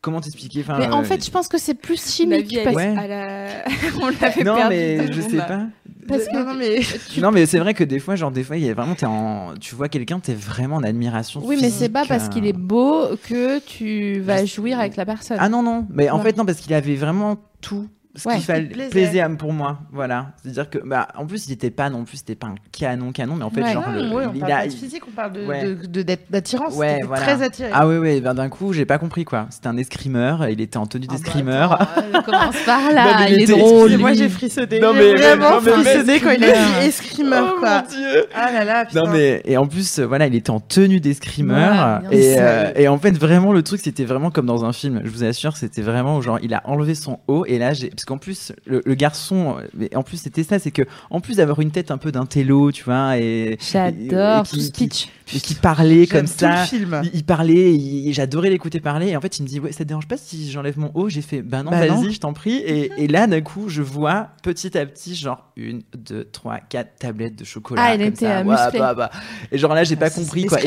comment t'expliquer enfin, Mais en euh, fait, je pense que c'est plus La chimique. vie, elle parce- Ouais. à la... on l'avait non, perdu. mais je sais pas. Parce que- non, mais Non, mais c'est vrai que des fois, genre, des fois, il y a vraiment, en, tu vois quelqu'un, t'es vraiment en admiration. Oui, mais c'est physique, pas parce euh. qu'il est beau que tu vas jouir avec la personne. Ah non, non, mais en Ouais. fait, non, parce qu'il avait vraiment tout. Ce Ouais. qu'il fallait à- pour moi, voilà. C'est-à-dire que, bah, en plus, il était pas non plus, c'était pas un canon, canon, mais en fait, Ouais. genre, le- Non, ouais, on il parle a- pas de physique, on parle de- Ouais. d'attirance. Ouais, voilà. très attiré. Ah oui, oui, ben, d'un coup, j'ai pas compris quoi. C'était un escrimeur, il était en tenue Ah bah, d'escrimeur. Elle commence par là, il il est était- drôle. Moi, j'ai frissonné. Non, mais- vraiment non, mais- frissonné quand il a dit escrimeur, Oh, quoi. mon Dieu. Ah là là, putain. Non mais et en plus euh, voilà il était en tenue d'escrimeur et, euh, et en fait vraiment le truc c'était vraiment comme dans un film je vous assure c'était vraiment où, genre il a enlevé son haut et là j'ai parce qu'en plus le, le garçon mais en plus c'était ça c'est que en plus d'avoir une tête un peu d'un télo tu vois et J'adore et tout qui- ce pitch. et qui parlait comme tout ça le film. il, il parlait, il- j'adorais l'écouter parler. Et en fait, il me dit Ouais, ça te dérange pas si j'enlève mon haut? J'ai fait Bah non, Bah vas-y, je t'en prie. Et, et là, d'un coup, je vois petit à petit, genre une, deux, trois, quatre tablettes de chocolat. Ah, il comme était, ça. euh, Ouais, bah, bah. Et genre là, j'ai pas Ah, c'est compris quoi.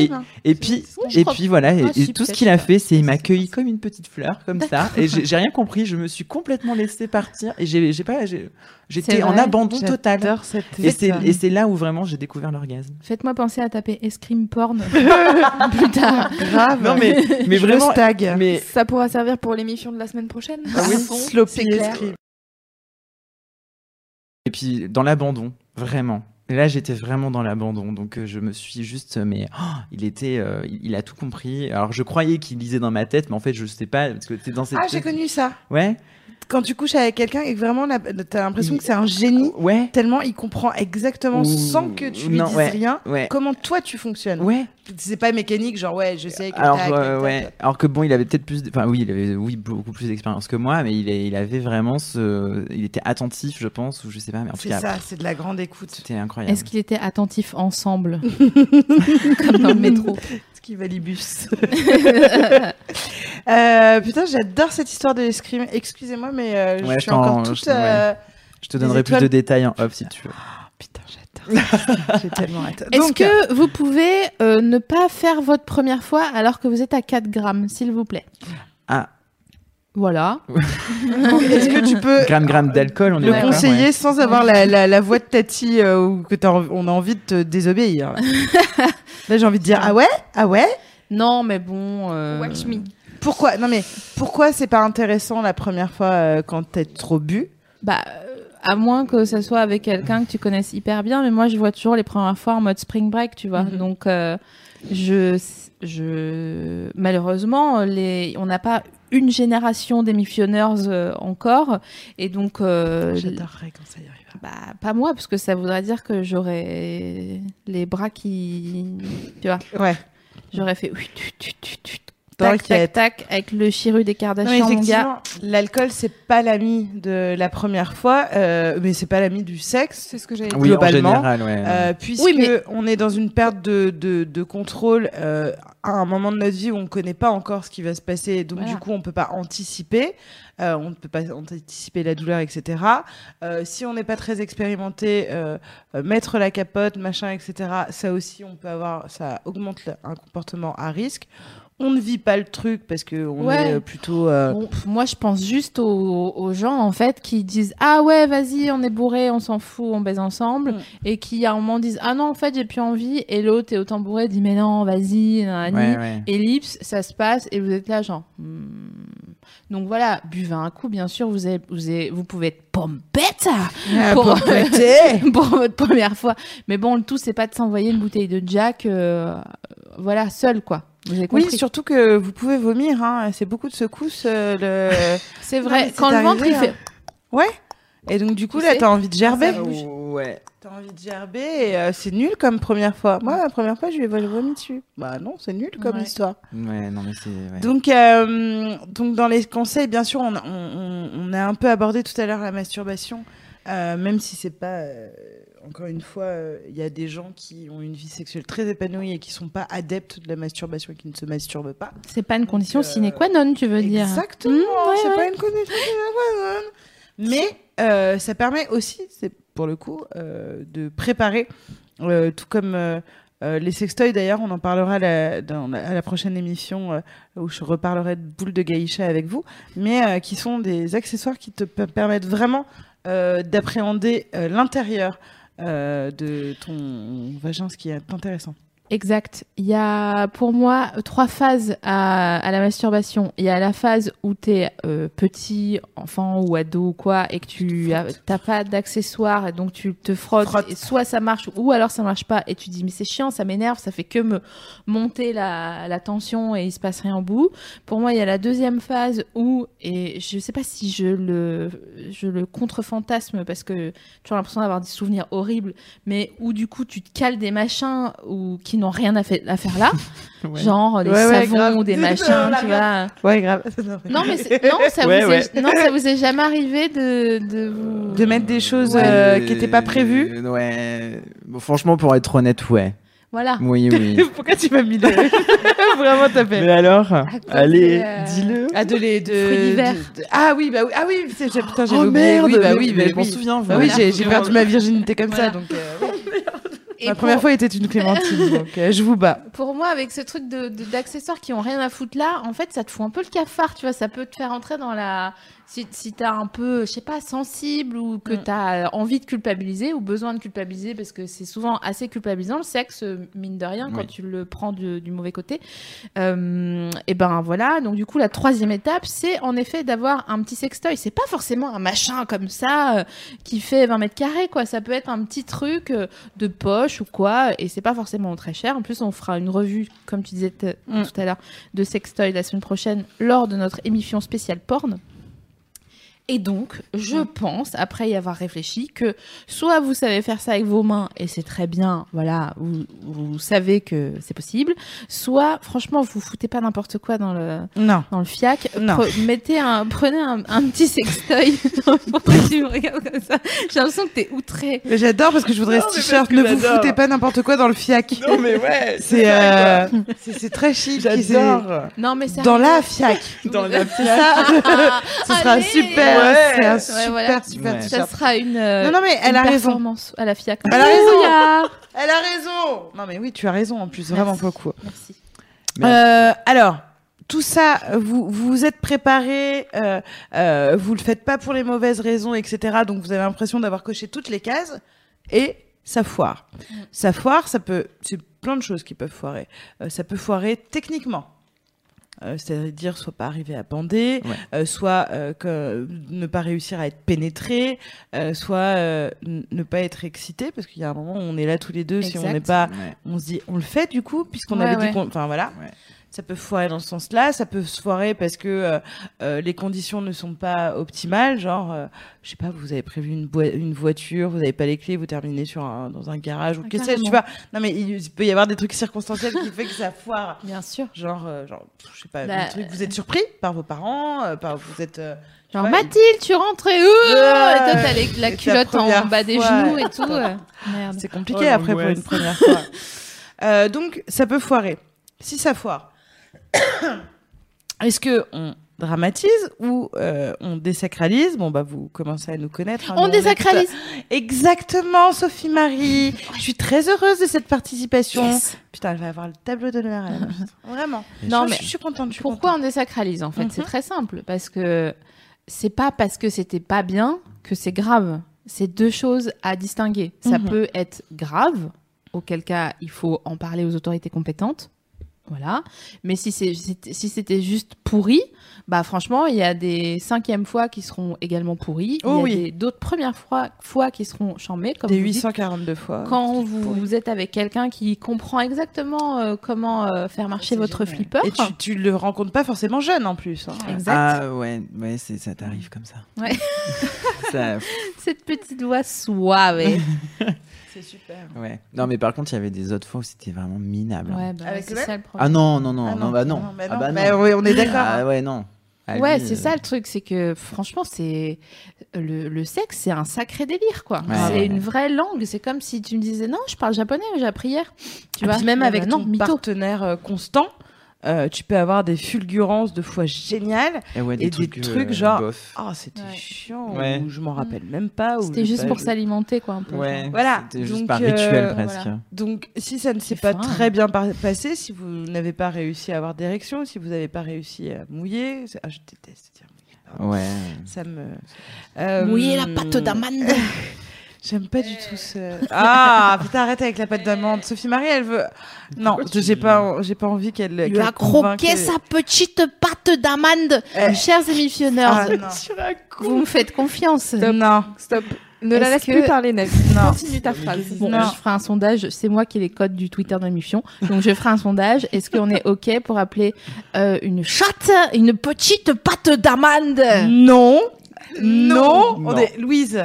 Et, puis, et puis voilà, et, Ah, et tout ce qu'il a fait, c'est il pas. m'a accueilli comme une petite fleur, comme ça. Et j'ai rien compris. Je me suis complètement laissé partir. Et j'ai j'ai pas, j'ai- j'étais en abandon total. J'adore cette Et c'est tête. et c'est là où vraiment j'ai découvert l'orgasme. Faites-moi penser à taper escrime porn plus tard. grave. Non mais mais Je vraiment. Mais Ça pourra servir pour l'émission de la semaine prochaine. Ah oui, clair. escrime. Et puis dans l'abandon, vraiment. Et là, j'étais vraiment dans l'abandon, donc euh, je me suis juste, euh, mais oh, il était, euh, il, il a tout compris. Alors je croyais qu'il lisait dans ma tête, mais en fait je sais pas parce que t'es dans cette. Ah, j'ai connu ça. Ouais, Quand tu couches avec quelqu'un et que vraiment t'as l'impression que c'est un génie, ouais, tellement il comprend exactement Ouh, sans que tu lui non, dises ouais, rien ouais, comment toi tu fonctionnes. ouais. C'est pas mécanique, genre ouais, je sais que Alors euh, ouais, alors que bon, il avait peut-être plus, enfin oui, il avait oui beaucoup plus d'expérience que moi, mais il, est- il avait vraiment ce, il était attentif, je pense, ou je sais pas, mais en tout C'est ça, c'est de la grande écoute. c'était incroyable. Est-ce qu'il était attentif ensemble Comme dans le métro. Skivalibus. euh, putain, j'adore cette histoire de l'escrime. Excusez-moi, mais euh, je suis encore toute. je- ouais. euh, Je te donnerai plus de détails en off si tu veux. Putain, j'adore. ça. J'ai tellement hâte. Est-ce euh, que vous pouvez euh, ne pas faire votre première fois alors que vous êtes à 4 grammes, s'il vous plaît? Ah, Voilà. est-ce que tu peux gramme gramme d'alcool, on est le conseiller ouais. sans avoir la, la, la voix de Tati euh, ou que on a envie de te désobéir? Là, j'ai envie de dire ah ouais, ah ouais? Non, mais bon. euh, Watch me. Pourquoi? Non mais pourquoi c'est pas intéressant la première fois euh, quand t'es trop bu? Bah, euh, à moins que ce soit avec quelqu'un que tu connaisses hyper bien, mais moi je vois toujours les premières fois en mode spring break, tu vois. Mhm. Donc, euh, je, je, malheureusement, les, on n'a pas une génération d'émissionneurs euh, encore, et donc, euh, J'adorerais quand ça y arrive. bah, pas moi, parce que ça voudrait dire que j'aurais les bras qui, tu vois, Ouais. j'aurais fait tac, T'inquiète. tac, tac, avec le chiru des Kardashians, mon gars. effectivement, l'alcool c'est pas l'ami de la première fois, euh, mais c'est pas l'ami du sexe. C'est ce que j'avais Oui, globalement, en général, ouais. Euh, puisque Oui, mais- on est dans une perte de, de, de contrôle euh, à un moment de notre vie où on ne connaît pas encore ce qui va se passer, donc Voilà. du coup on peut pas anticiper, euh, on ne peut pas anticiper la douleur, etc. Euh, si on n'est pas très expérimenté, euh, euh, mettre la capote, machin, etc. Ça aussi on peut avoir, ça augmente le- un comportement à risque. On ne vit pas le truc parce que on Ouais. est euh, plutôt. euh, Bon, moi, je pense juste aux, aux gens en fait qui disent ah ouais vas-y on est bourré on s'en fout on baise ensemble Mm. et qui à un moment disent ah non en fait j'ai plus envie et l'autre est autant bourré dit mais non vas-y. Ouais, ouais. ellipse ça se passe et vous êtes là genre hmm. donc voilà buvez un coup bien sûr vous avez, vous, avez- vous pouvez être pompette ah, pour votre première fois mais bon le tout c'est pas de s'envoyer une bouteille de Jack euh, voilà seul quoi vous avez Oui, surtout que vous pouvez vomir. Hein. C'est beaucoup de secousses. euh, le... c'est vrai quand le ventre il fait Ouais. Et donc du coup Tu là, t'as envie de gerber. Ouais. T'as envie de gerber et euh, c'est nul comme première fois. Moi, la première fois, je lui ai vomi dessus. Bah non, c'est nul comme Ouais. histoire. Ouais, non, mais c'est. ouais. Donc, euh, donc dans les conseils, bien sûr, on, on, on- on a un peu abordé tout à l'heure la masturbation, euh, même si c'est pas, euh, encore une fois, euh, il y a des gens qui ont une vie sexuelle très épanouie et qui sont pas adeptes de la masturbation et qui ne se masturbent pas. C'est pas une condition euh, sine qua non, tu veux dire Exactement, Mmh, ouais, c'est ouais. pas une condition sine qua non. Mais euh, ça permet aussi, c'est pour le coup, de préparer, tout comme euh, les sextoys d'ailleurs, on en parlera la- dans la- à la prochaine émission euh, où je reparlerai de boules de gaïcha avec vous, mais euh, qui sont des accessoires qui te pe- permettent vraiment d'appréhender l'intérieur de ton vagin, ce qui est intéressant. Exact. Il y a pour moi trois phases à, à la masturbation. Il y a la phase où tu es petit, enfant ou ado ou quoi, et que tu n'as pas d'accessoires, et donc tu te frottes, Frotte. et soit ça marche, ou alors ça marche pas, et tu dis mais c'est chiant, ça m'énerve, ça fait que me monter la, la tension et il se passe rien au bout. Pour moi, il y a la deuxième phase où, et je sais pas si je le, je le contre-fantasme parce que tu as l'impression d'avoir des souvenirs horribles, mais où du coup tu te cales des machins ou qui n'ont rien à, fait- à faire là, Ouais. genre des Ouais, ouais, savons ou des machins, tu vois. Ouais, grave. Non mais non ça Ouais, vous ouais. est, non ça vous est jamais arrivé de de vous De mettre des choses Ouais. euh, qui n'étaient pas prévues. Euh, Ouais. Bon, franchement, pour être honnête, ouais. voilà. Oui, oui. Pourquoi tu m'as mis le... Vraiment tapé. mais alors, cause allez, euh, dis-le. Ah, de les, de, Fruits d'hiver. de- de- Ah oui, bah oui, ah oui, c'est- j'ai- putain, j'avais Oh oublié. merde, oui, bah mais- oui, mais je m'en oui. souviens. Bah oui, Voilà. j'ai j'ai perdu ma virginité comme ça, donc. euh, oui. Et Ma pour- première fois était une clémentine, donc euh, je vous bats. Pour moi, avec ce truc de de- d'accessoires qui ont rien à foutre là, en fait, ça te fout un peu le cafard, tu vois. Ça peut te faire entrer dans la. Si, si t'es un peu, je sais pas, sensible ou que Mm. t'as envie de culpabiliser ou besoin de culpabiliser parce que c'est souvent assez culpabilisant le sexe, mine de rien, quand tu le prends du, du mauvais côté. Euh, et ben voilà. Donc, du coup, la troisième étape, c'est en effet d'avoir un petit sextoy. C'est pas forcément un machin comme ça euh, qui fait 20 mètres carrés, quoi. Ça peut être un petit truc euh, de poche ou quoi, et c'est pas forcément très cher. En plus, on fera une revue, comme tu disais Mm. tout à l'heure, de sextoy la semaine prochaine lors de notre émission spéciale porn. Et donc, je pense, après y avoir réfléchi, que soit vous savez faire ça avec vos mains et c'est très bien, voilà, vous, vous savez que c'est possible, soit, franchement, vous foutez pas n'importe quoi dans le, Non. dans le fiac. Non. Pre- mettez un, prenez un, un petit sextoy. Pourquoi tu me regardes comme ça J'ai l'impression que t'es outré. J'adore parce que je voudrais Non, ce t-shirt. Ne vous foutez pas n'importe quoi dans le fiac. Non, mais ouais. C'est euh, c'est très chic. J'adore. Non, mais c'est Dans la fiac. Dans la C'est ça. Ce sera Allez. super. Ouais. C'est un Ouais, super, voilà. super Ouais. Ça sera une, euh, Non, non, mais elle une a raison. performance à la FIAC. Elle a raison. Elle a raison. Non, mais oui, tu as raison en plus, vraiment Merci. beaucoup. Merci. Euh, alors, tout ça, vous vous êtes préparé, euh, euh, vous le faites pas pour les mauvaises raisons, etc. Donc vous avez l'impression d'avoir coché toutes les cases et ça foire. Ça foire, ça peut, c'est plein de choses qui peuvent foirer. Euh, ça peut foirer techniquement. Euh, C'est-à-dire soit pas arriver à bander, Ouais. euh, soit euh, que, ne pas réussir à être pénétré, euh, soit euh, ne pas être excité, parce qu'il y a un moment où on est là tous les deux, si on n'est pas Ouais. on se dit, on le fait du coup, puisqu'on Ouais, avait ouais. dit qu'on. Enfin voilà. Ça peut foirer dans ce sens-là, ça peut se foirer parce que euh, euh, les conditions ne sont pas optimales. Genre, euh, je sais pas, vous avez prévu une, une voiture, vous n'avez pas les clés, vous terminez sur un, dans un garage ou Ah, que sais-je, tu vois. Non mais il peut y avoir des trucs circonstanciels qui fait que ça foire. Bien sûr. Genre, euh, genre, je sais pas, Bah, des trucs, vous êtes surpris par vos parents, euh, par vous êtes. euh, Genre, Ouais. Mathilde, tu rentres et, ouh Ouais. et toi, t'as les- la culotte en bas des genoux et tout. euh. Merde. C'est compliqué Oh, après pour une première fois. Euh, donc, ça peut foirer. Si ça foire, est-ce que on, dramatise ou euh, on désacralise? Bon, bah, vous commencez à nous connaître. hein, On est désacralise. Exactement, Sophie Marie. Je suis très heureuse de cette participation. Putain, elle va avoir le tableau d'honneur la ministre. Vraiment. Non, Je- mais je suis contente. Je suis Pourquoi contente. on désacralise en fait? C'est Mhm. très simple parce que c'est pas parce que c'était pas bien que c'est grave. C'est deux choses à distinguer. Ça Mhm. peut être grave, auquel cas il faut en parler aux autorités compétentes. Voilà. Mais si c'était juste pourri, bah franchement, il y a des cinquièmes fois qui seront également pourris. Oh il y a oui. d'autres premières fois, fois qui seront chambées, comme Des vous dites. 842 fois. Quand vous, vous êtes avec quelqu'un qui comprend exactement euh, comment euh, faire marcher C'est votre génial. flipper. Et tu, tu le rencontres pas forcément jeune en plus. hein. Exact. Ah ouais, ouais, c'est ça t'arrive comme ça. Ouais. Ça- Cette petite voix suave. ouais, C'est super. ouais. Non mais par contre il y avait des autres fois où c'était vraiment minable. hein. bah, Avec c'est le ça le Ah non non non Ah non, bah non. mais Ah non. bah non. Mais oui, on est d'accord. Ah ouais non. Ah, ouais, lui, c'est euh, ça le truc, c'est que franchement, c'est le, le sexe, c'est un sacré délire, quoi. Ouais. C'est une vraie langue. C'est comme si tu me disais non, je parle japonais, mais j'ai appris hier. Tu Et vois, puis même Eh avec ton non, mytho. partenaire euh, constant, euh, tu peux avoir des fulgurances de fois géniales Et, ouais, et des trucs, euh, genre bof. ah c'était Ouais. chiant Ouais. ou je m'en rappelle même pas ou C'était juste pas pour s'alimenter, quoi, un peu. Ouais. Voilà, C'était juste donc, par euh, rituel presque. voilà. Donc, si ça ne s'est pas fin. très bien par- passé, si vous n'avez pas réussi à avoir d'érection, si vous n'avez pas réussi à mouiller, ah, je déteste dire mouiller. Ouais. Ça me. Euh, Mouiller la pâte d'amande. J'aime pas du tout ce. Ah, putain, arrête avec la pâte d'amande. Sophie Marie, elle veut. Non, j'ai pas, j'ai pas envie qu'elle. Lui qu'elle a croqué sa petite pâte d'amande. Eh. Chers émissionneurs, Ah, non. vous me faites confiance. Non, Stop. Ne la laisse que- plus parler, Navi. non. Continue ta phrase. Bon, Non. je ferai un sondage. C'est moi qui ai les codes du Twitter de l'émission. Donc, je ferai un sondage. Est-ce qu'on est OK pour appeler euh, une chatte une petite pâte d'amande? Non. Non. Non. On est... Louise.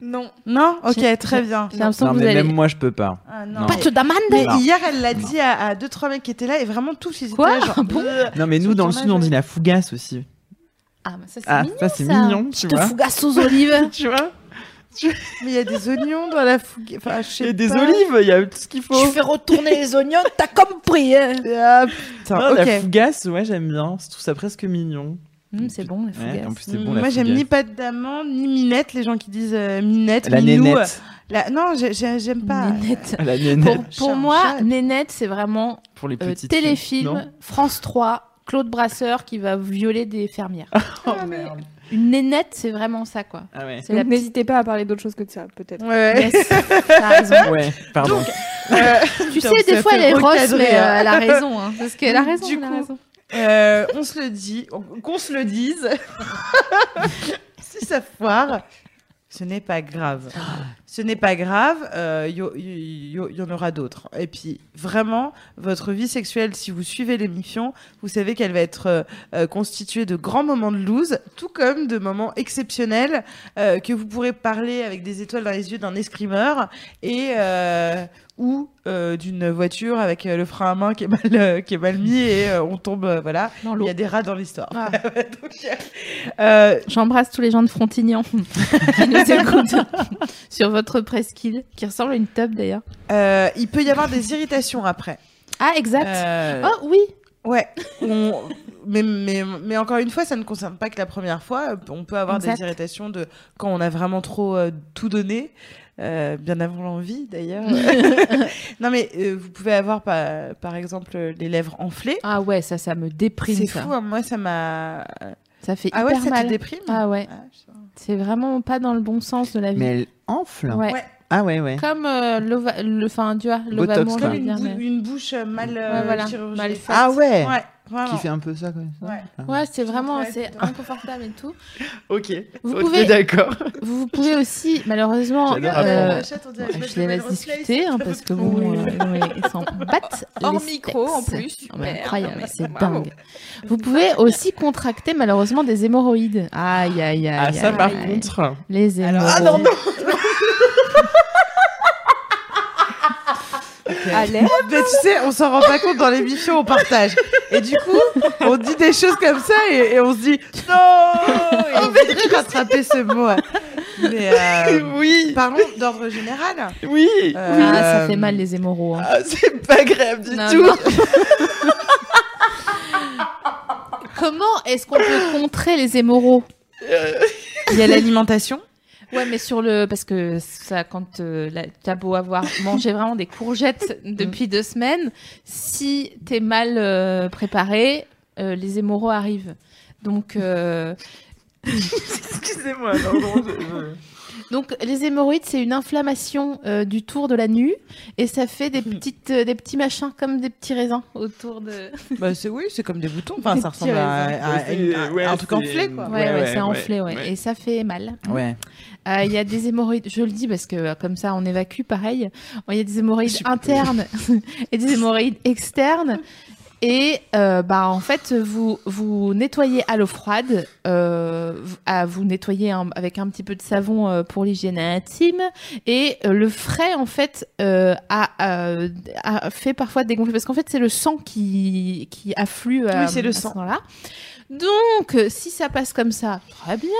Non. Non Ok, très bien. J'ai l'impression Non vous mais allez. même moi je peux pas. Ah, non. Non. Pâte d'amande Mais Non. hier, elle l'a dit à, à deux trois mecs qui étaient là et vraiment tous ils étaient Quoi là, genre, Bon. euh, Non mais nous dans le sud on dit la fougasse aussi. Ah, ça, c'est Ah, mignon. ça, c'est mignon, tu vois. fougasse aux olives. Tu vois Mais il y a des oignons dans la fougue. Enfin, je sais Il y a des pas. olives, il y a tout ce qu'il faut. Tu fais retourner les oignons, t'as compris. hein. Ah, putain, Non. La fougasse, ouais j'aime bien. Je trouve ça presque mignon. Hum, c'est bon, les Ouais, en plus c'est bon la Moi, j'aime ni pâte d'amande, ni minette. Les gens qui disent euh, minette, La minou. nénette. La- Non, j'ai- j'ai- j'aime pas. Nénette. La Pour, nénette. pour moi. Nénette, c'est vraiment Pour les euh, petites filles, téléfilm, France 3, Claude Brasseur qui va violer des fermières. Oh merde. Une Nénette, c'est vraiment ça, quoi. Ah ouais. La N'hésitez pas à parler d'autre chose que de ça, peut-être. Ouais. Yes, t'as raison. Ouais, pardon. Euh, Tu sais, des fois, elle est rosse, mais euh, hein. elle a raison. Hein, parce qu'elle a raison, Du elle a raison. Euh, on se le dit, on- qu'on se le dise. si ça foire, ce n'est pas grave. Ce n'est pas grave, il y, y en aura d'autres. Et puis, vraiment, votre vie sexuelle, si vous suivez l'émission, vous savez qu'elle va être euh, euh, constituée de grands moments de loose, tout comme de moments exceptionnels euh, que vous pourrez parler avec des étoiles dans les yeux d'un escrimeur et euh, ou euh, d'une voiture avec euh, le frein à main qui est mal, euh, qui est mal mis et euh, on tombe, euh, voilà. Il y a des rats dans l'histoire. Ah. J'embrasse tous les gens de Frontignan qui nous écoutent sur votre presqu'île, qui ressemble à une tub d'ailleurs. euh, il peut y avoir des irritations après. Ah, exact. Euh, Oh oui, Ouais. On- Mais, mais, mais encore une fois, ça ne concerne pas que la première fois. On peut avoir Exact. des irritations de quand on a vraiment trop euh, tout donné. Euh, bien avant l'envie d'ailleurs. non mais euh, vous pouvez avoir par, par exemple les lèvres enflées. Ah ouais, ça, ça me déprime. C'est ça. fou, hein, moi ça m'a. Ça fait Ah ouais, hyper ça mal. te déprime Ah ouais, Ah, c'est vraiment pas dans le bon sens de la vie. Mais elle enfle. Ouais. Ouais. Ah ouais, ouais. Comme euh, le, enfin, tu vois, Botox, quoi. une, bou- une bouche mal euh, Ouais, voilà, chirurgicale. mal faite. Ah ouais. Ouais, vraiment. Qui fait un peu ça comme ça. Ouais. Ah. Ouais, c'est vraiment, c'est inconfortable et tout. Ok. Vous pouvez- d'accord. Vous, vous pouvez aussi, malheureusement, euh, je les laisse discuter hein, parce que bon, Oui. euh, ils s'en battent Hors micro, en plus, incroyable, c'est dingue. Vous pouvez aussi contracter malheureusement des hémorroïdes. Aïe aïe aïe. Ah ça aïe, par aïe. contre. Les hémorroïdes. Alors, ah non, non Mais tu sais, on s'en rend pas compte dans l'émission, on partage. Et du coup, on dit des choses comme ça et, et on se dit non Et on voudrait rattraper ce mot. Mais euh, Oui. parlons d'ordre général. Oui. Euh, Ah, ça fait mal les hémorroïdes. hein. Ah, c'est pas agréable du Non, tout. non. Comment est-ce qu'on peut contrer les hémorroïdes Il y a l'alimentation. Ouais, mais sur le parce que ça, quand euh, la- t'as beau avoir mangé vraiment des courgettes depuis deux semaines, si t'es mal euh, préparé, euh, les hémorroïdes arrivent. Donc, euh, Excusez-moi. donc les hémorroïdes, c'est une inflammation euh, du tour de la nuque et ça fait des petites, euh, des petits machins comme des petits raisins autour de. Bah c'est oui, c'est comme des boutons. Enfin, Des ça ressemble à, à- à à Ouais, un truc c'est- enflé quoi. Ouais, Ouais, ouais, ouais, c'est enflé, ouais. ouais. Et ça fait mal. Ouais. Il y a des hémorroïdes, je le dis parce que euh, comme ça on évacue pareil. Il y a des hémorroïdes internes et des hémorroïdes externes. Et euh, bah en fait vous vous nettoyez à l'eau froide, euh, vous- à vous nettoyer un- avec un petit peu de savon euh, pour l'hygiène intime et euh, le frais en fait euh, a, euh, a fait parfois dégonfler parce qu'en fait c'est le sang qui qui afflue à, Oui, c'est le à ce sang. Donc euh, si ça passe comme ça, très bien.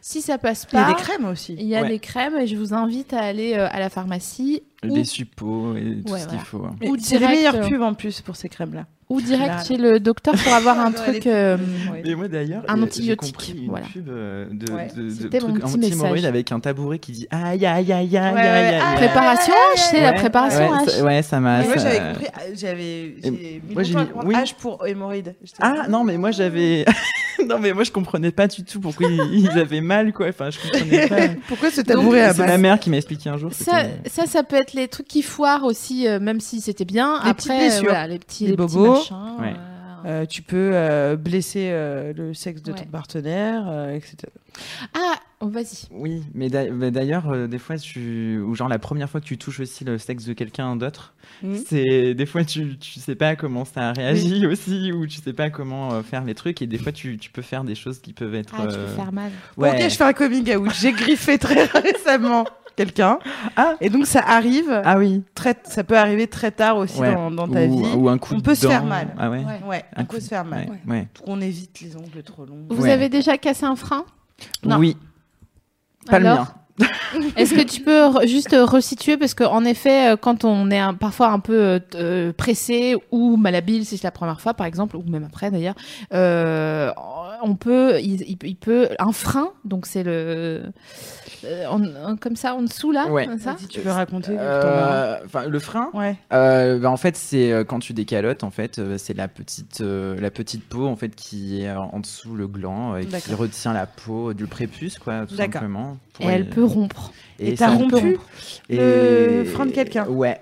Si ça passe Il y a pas, des crèmes aussi. il y a Ouais. des crèmes et je vous invite à aller euh, à la pharmacie ou, Des suppos et tout Ouais, ce qu'il voilà. faut. hein. Ou C'est les direct, meilleures euh, pubs en plus pour ces crèmes là. ou direct Là, chez le docteur pour avoir un les truc. euh. Mais moi d'ailleurs, Un euh, j'ai antibiotique, une voilà. pub euh, de, Ouais. de, de C'était mon truc petit anti-hémorroïde message. avec un tabouret qui dit aïe aïe aïe aïe aïe aïe. ah, aïe. Préparation H, c'est la préparation ouais, H. ça- Ouais, ça m'a. Moi j'avais compris, ah, j'avais j'ai mis. H pour hémorroïde. Ah non mais moi j'avais non mais moi je comprenais pas du tout pourquoi ils, avaient mal quoi enfin je comprenais pas Pourquoi ce tabouret à c'est ma mère qui m'a expliqué un jour Ça, ça, ça peut être les trucs qui foirent aussi, euh, même si c'était bien. Les Après, petites blessures. euh, voilà, les petits, Les les petits bobos. machins. Ouais. euh, Euh, tu peux euh, blesser euh, le sexe de ton Ouais. partenaire, euh, etc. Ah, oh, vas-y. oui mais d'a- mais d'ailleurs euh, des fois tu ou genre la première fois que tu touches aussi le sexe de quelqu'un d'autre Mhm. c'est des fois tu tu sais pas comment ça réagit aussi ou tu sais pas comment euh, faire les trucs et des fois tu, tu peux faire des choses qui peuvent être Ah, tu peux faire mal. Ok, je fais un coming out? J'ai griffé très récemment quelqu'un. Ah. Et donc ça arrive, ah oui très, ça peut arriver très tard aussi Ouais. dans, dans ta ou, vie. ou un coup On de peut se faire mal. ah ouais, Ouais. Ouais, Un on coup peut se faire mal. ouais, ouais. On évite les ongles trop longs. Vous Ouais. avez déjà cassé un frein? Non. oui pas Alors le mien Est-ce que tu peux re- juste euh, resituer? Parce qu'en effet, euh, quand on est un- parfois un peu euh, pressé ou malhabile, si c'est la première fois par exemple, ou même après d'ailleurs, euh, on peut, il, il- il peut un frein, donc c'est le euh, en- en- comme ça en dessous là, Ouais. comme ça? Vas-y, tu peux raconter Euh, enfin le frein? Ouais. Euh, bah, en fait, c'est quand tu décalotes, en fait, c'est la petite, euh, la petite peau en fait qui est en dessous le gland et qui retient la peau du prépuce, quoi, tout simplement. Et elle peut rompre. Et t'as rompu rompre. le frein de quelqu'un Ouais,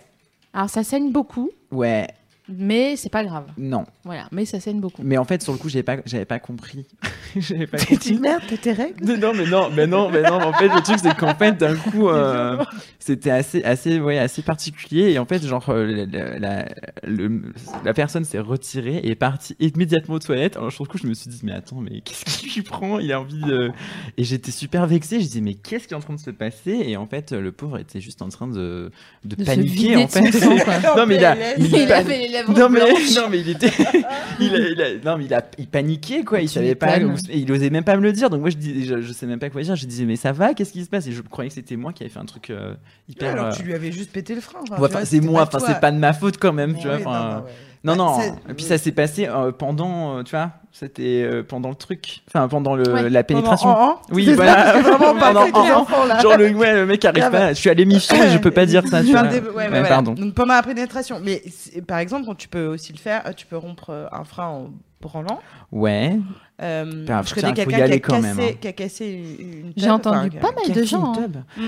Alors ça saigne beaucoup, ouais, mais c'est pas grave. non. Voilà, mais ça saigne beaucoup. Mais en fait, sur le coup, j'avais pas, j'avais pas compris. j'avais pas compris. dis merde, t'as tes règles Non, mais non, mais non, mais non. En fait, le truc, c'est qu'en fait, d'un coup, euh, c'était assez, assez, ouais, assez particulier. Et en fait, genre, euh, la, la, le- la personne s'est retirée et est partie immédiatement aux toilettes. Alors, sur le coup, je me suis dit, mais attends, mais qu'est-ce qu'il lui prend? Il a envie de. Et j'étais super vexée. Je disais, mais qu'est-ce qui est en train de se passer? Et en fait, le pauvre était juste en train de, de, paniquer, en fait. quoi. non, mais il a. Il, pan- avait les lèvres non mais, blanches. non mais il était il, a, il a- non mais il a il paniquait quoi. Il Tu savait pas où- il osait même pas me le dire. Donc moi je dis je, je sais même pas quoi dire. Je disais mais ça va qu'est-ce qui se passe? Et je croyais que c'était moi qui avais fait un truc euh, hyper Alors euh, tu lui avais juste pété le frein. enfin, ouais, c'est moi enfin c'est pas de ma faute quand même tu vois non, Bah, non et puis ça s'est passé euh, pendant euh, tu vois c'était euh, pendant le truc enfin pendant le Ouais. la pénétration Pendant en- en oui C'est ça, voilà vraiment pas Pendant en- en. enfants, là. genre le ouais le mec arrive Ah bah. pas je suis à l'émission et je peux pas dire ça tu vois. ouais, ouais, Ouais, voilà. pardon Donc pendant la pénétration. Mais par exemple, tu peux aussi le faire. Tu peux rompre un frein en branlant. ouais Euh, Enfin, je connais quelqu'un qui, a aller quand cassé- même, hein. qui a cassé une, une J'ai entendu enfin, pas mal de gens, hein. Mm.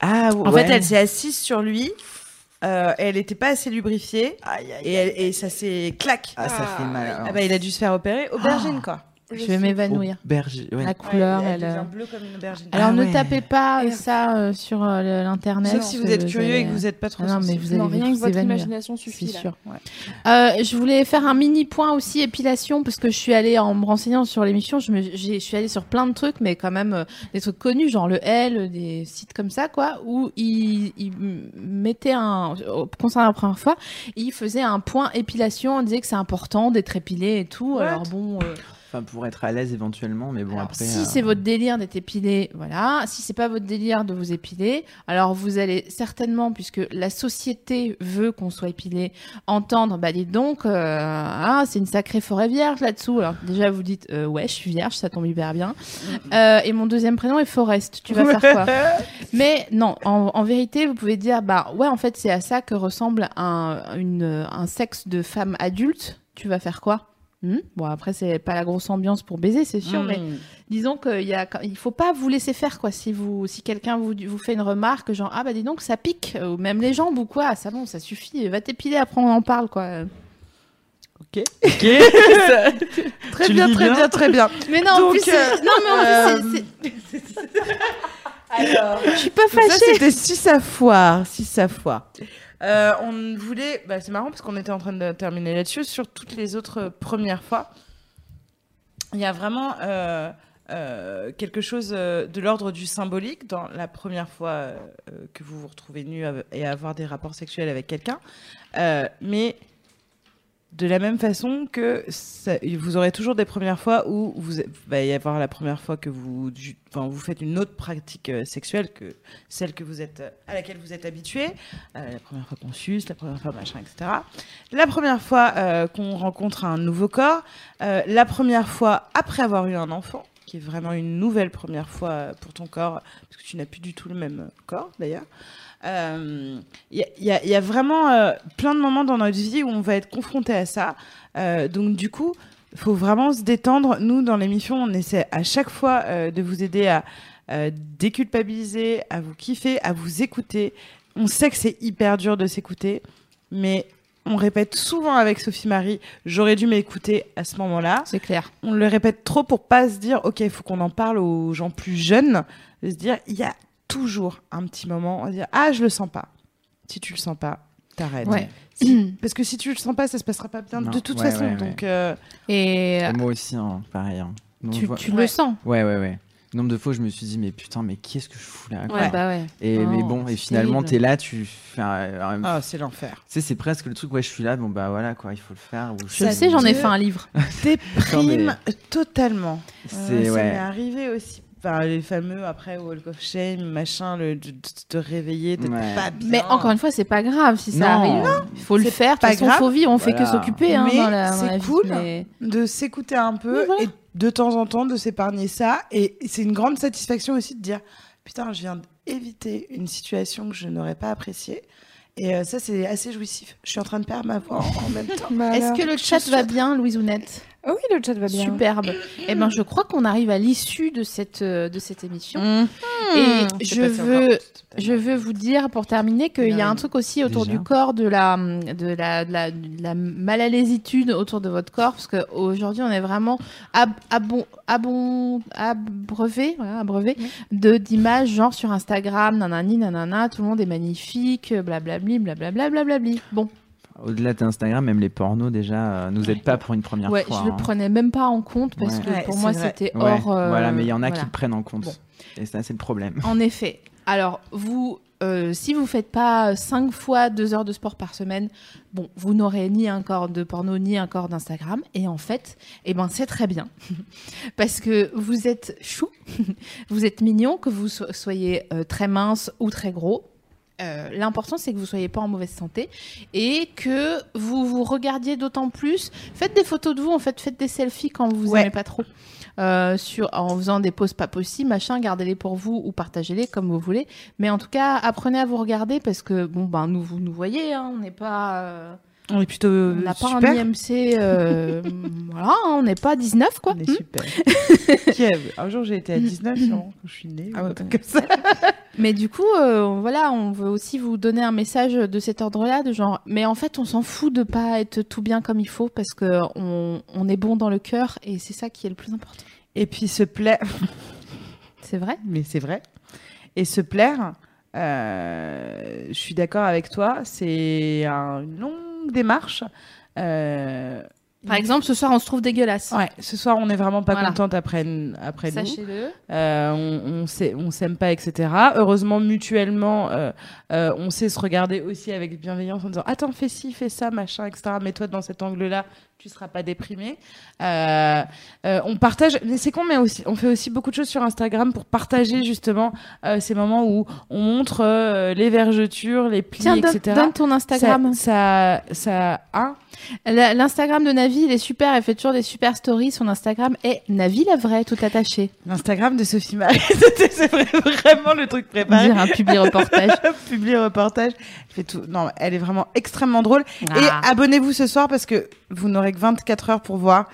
ah En ouais. fait, elle s'est assise sur lui. Euh, elle n'était pas assez lubrifiée. Et, elle- et ça s'est clac. ah ça fait mal Ah bah, il a dû se faire opérer. Aubergine, quoi. Je vais m'évanouir. Ouais. La couleur, Ouais, elle. devient euh, bleue comme une aubergine. Alors Ah ne ouais. tapez pas Et- ça euh, sur euh, l'internet. Sauf si vous êtes curieux et que vous n'êtes pas trop Ah non, mais vous Non, vous rien que votre évanouir. imagination suffit. Sûr. Euh, je voulais faire un mini point aussi épilation parce que je suis allée en me renseignant sur l'émission. Je, me, je suis allée sur plein de trucs, mais quand même euh, des trucs connus, genre le L, des sites comme ça, quoi, où ils, ils mettaient un, euh, concernant la première fois, ils faisaient un point épilation. On disait que c'est important d'être épilé et tout. What? Alors bon. Enfin, pour être à l'aise éventuellement, mais bon, Alors, après. si euh, c'est votre délire d'être épilé, voilà. Si c'est pas votre délire de vous épiler, alors vous allez certainement, puisque la société veut qu'on soit épilé, entendre, bah dites donc, euh, ah, c'est une sacrée forêt vierge là-dessous. Alors déjà vous dites, euh, ouais, je suis vierge, ça tombe hyper bien. Euh, et mon deuxième prénom est Forest. Tu vas faire quoi Mais non, en, en vérité, vous pouvez dire, bah ouais, en fait, c'est à ça que ressemble un, une, un sexe de femme adulte. Tu vas faire quoi Hmm Bon, après, c'est pas la grosse ambiance pour baiser, c'est sûr, mais Mm. disons qu'il y a, il faut pas vous laisser faire quoi. Si vous, si quelqu'un vous, vous fait une remarque, genre ah bah dis donc ça pique, ou même les jambes ou quoi, ça bon, ça suffit, va t'épiler, après on en parle quoi. Ok. Ok. Très bien, très bien bien, très bien. Mais non, en Donc, plus, c'est- euh, non mais en plus, c'est- c'est- je suis pas Donc ça, fâchée. c'était si ça foire, si ça foire. Euh, on voulait, bah, c'est marrant parce qu'on était en train de terminer là-dessus sur toutes les autres euh, premières fois. Il y a vraiment euh, quelque chose de l'ordre du symbolique dans la première fois que vous vous retrouvez nu et avoir des rapports sexuels avec quelqu'un, mais de la même façon que ça- vous aurez toujours des premières fois où vous va y avoir la première fois que vous, enfin, vous faites une autre pratique euh, sexuelle que celle que vous êtes à laquelle vous êtes habitué. Euh, la première fois qu'on suce, la première fois machin, etc. La première fois euh, qu'on rencontre un nouveau corps, la première fois après avoir eu un enfant, qui est vraiment une nouvelle première fois pour ton corps, parce que tu n'as plus du tout le même corps d'ailleurs. Euh, Il y, a- il y a- il y a vraiment euh, plein de moments dans notre vie où on va être confronté à ça. Euh, donc du coup, il faut vraiment se détendre. Nous, dans l'émission, on essaie à chaque fois euh, de vous aider à euh, déculpabiliser, à vous kiffer, à vous écouter. On sait que c'est hyper dur de s'écouter, mais on répète souvent avec Sophie Marie, j'aurais dû m'écouter à ce moment-là. C'est clair. On le répète trop pour pas se dire, ok, il faut qu'on en parle aux gens plus jeunes, de se dire, il y a toujours un petit moment, on va dire, ah, je le sens pas. Si tu le sens pas, t'arrêtes. Ouais. Si- parce que si tu le sens pas, ça se passera pas bien Non, de toute ouais, façon. ouais, ouais. Donc, euh, Et Et moi aussi, hein, pareil. hein. Donc, tu, vo- tu Ouais. le sens. Ouais, ouais, ouais. Nombre de fois, je me suis dit, mais putain, mais qu'est-ce que je fous là quoi Ouais, bah ouais. Et Non, mais bon, et finalement, t'es là, tu fais un- un- ah, c'est l'enfer. Tu sais, c'est presque le truc, ouais, je suis là, bon bah voilà, quoi, il faut le faire. ou Je sais, sais, j'en ai fait un livre. Déprime totalement. C'est, Ouais, Ça ouais. m'est arrivé aussi. Enfin, les fameux après Walk of Shame, machin, le, de, de te réveiller, d'être Ouais. pas bien. Mais encore une fois, c'est pas grave si ça Non. arrive. Il faut le faire. De pas toute façon, faut vivre. On fait que Voilà. s'occuper hein, c'est cool. mais- de s'écouter un peu voilà. et de temps en temps de s'épargner ça. Et c'est une grande satisfaction aussi de dire putain, je viens d'éviter une situation que je n'aurais pas appréciée. Et euh, ça, c'est assez jouissif. Je suis en train de perdre ma voix en, même temps. Est-ce que le chat va bien, Louisounette Oh oui, le chat va bien. Superbe. Eh ben, je crois qu'on arrive à l'issue de cette euh, de cette émission. Mmh. Et C'est je veux je veux vous dire pour terminer qu'il y a un truc aussi autour Déjà. du corps de la de la de la, de la autour de votre corps parce que aujourd'hui on est vraiment ab, abon, abon, abreuvé voilà abreuvé de d'images genre sur Instagram nanani nanana tout le monde est magnifique blablabli blablabla blablabli bon Au-delà d'Instagram, même les pornos déjà euh, nous aident pas pour une première ouais fois. je le hein. prenais même pas en compte parce Ouais. que Ouais, pour moi c'était Ouais, hors euh, voilà, mais il y en a qui le prennent en compte. Bon. Et ça, c'est le problème. En effet. Alors, vous, euh, si vous faites pas 5 fois 2 heures de sport par semaine, bon, vous n'aurez ni un corps de porno, ni un corps d'Instagram. Et en fait, eh ben, c'est très bien. Parce que vous êtes chou, vous êtes mignon, que vous so- soyez euh, très mince ou très gros. Euh, L'important, c'est que vous soyez pas en mauvaise santé et que vous vous regardiez d'autant plus. Faites des photos de vous, en fait, faites des selfies quand vous Ouais. aimez pas trop. Euh, sur, en faisant des poses pas possibles, machin, gardez-les pour vous ou partagez-les comme vous voulez. Mais en tout cas, apprenez à vous regarder parce que, bon, ben, nous, vous nous voyez, hein, on n'est pas. Euh, On est plutôt on n'a pas un IMC. euh, voilà, hein, on n'est pas à 19, quoi. On est super. A- Un jour, j'ai été à 19, sûrement, quand je suis née. Ah ouais, comme ça. Mais du coup, euh, voilà, on veut aussi vous donner un message de cet ordre-là, de genre, mais en fait, on s'en fout de pas être tout bien comme il faut parce que on, on est bon dans le cœur et c'est ça qui est le plus important. Et puis se plaire, C'est vrai? Mais c'est vrai. Et se plaire, euh, je suis d'accord avec toi, c'est un- une démarche. Euh, Par exemple, ce soir, on se trouve dégueulasse. Ouais, ce soir, on n'est vraiment pas Voilà. contente après, après nous. Sachez-le. Euh, on, on s'aime pas, etc. Heureusement, mutuellement, euh, euh, on sait se regarder aussi avec bienveillance en disant Attends, fais ci, fais ça, machin, etc. Mets-toi dans cet angle-là, tu seras pas déprimé. On partage, mais c'est con, mais aussi, on fait aussi beaucoup de choses sur Instagram pour partager justement euh, ces moments où on montre les vergetures, les plis, Tiens, etc. donne ton Instagram. Ça, ça, ça, La- L'Instagram de Navi, il est super. Elle fait toujours des super stories. Son Instagram est Navi la vraie, tout attaché. L'Instagram de Sophie Marie, c'était- c'est vrai- vraiment le truc préparé. dirait un public reportage. Publie reportage. Elle fait tout. Non, elle est vraiment extrêmement drôle. Ah. Et abonnez-vous ce soir parce que vous n'aurez que 24 heures pour voir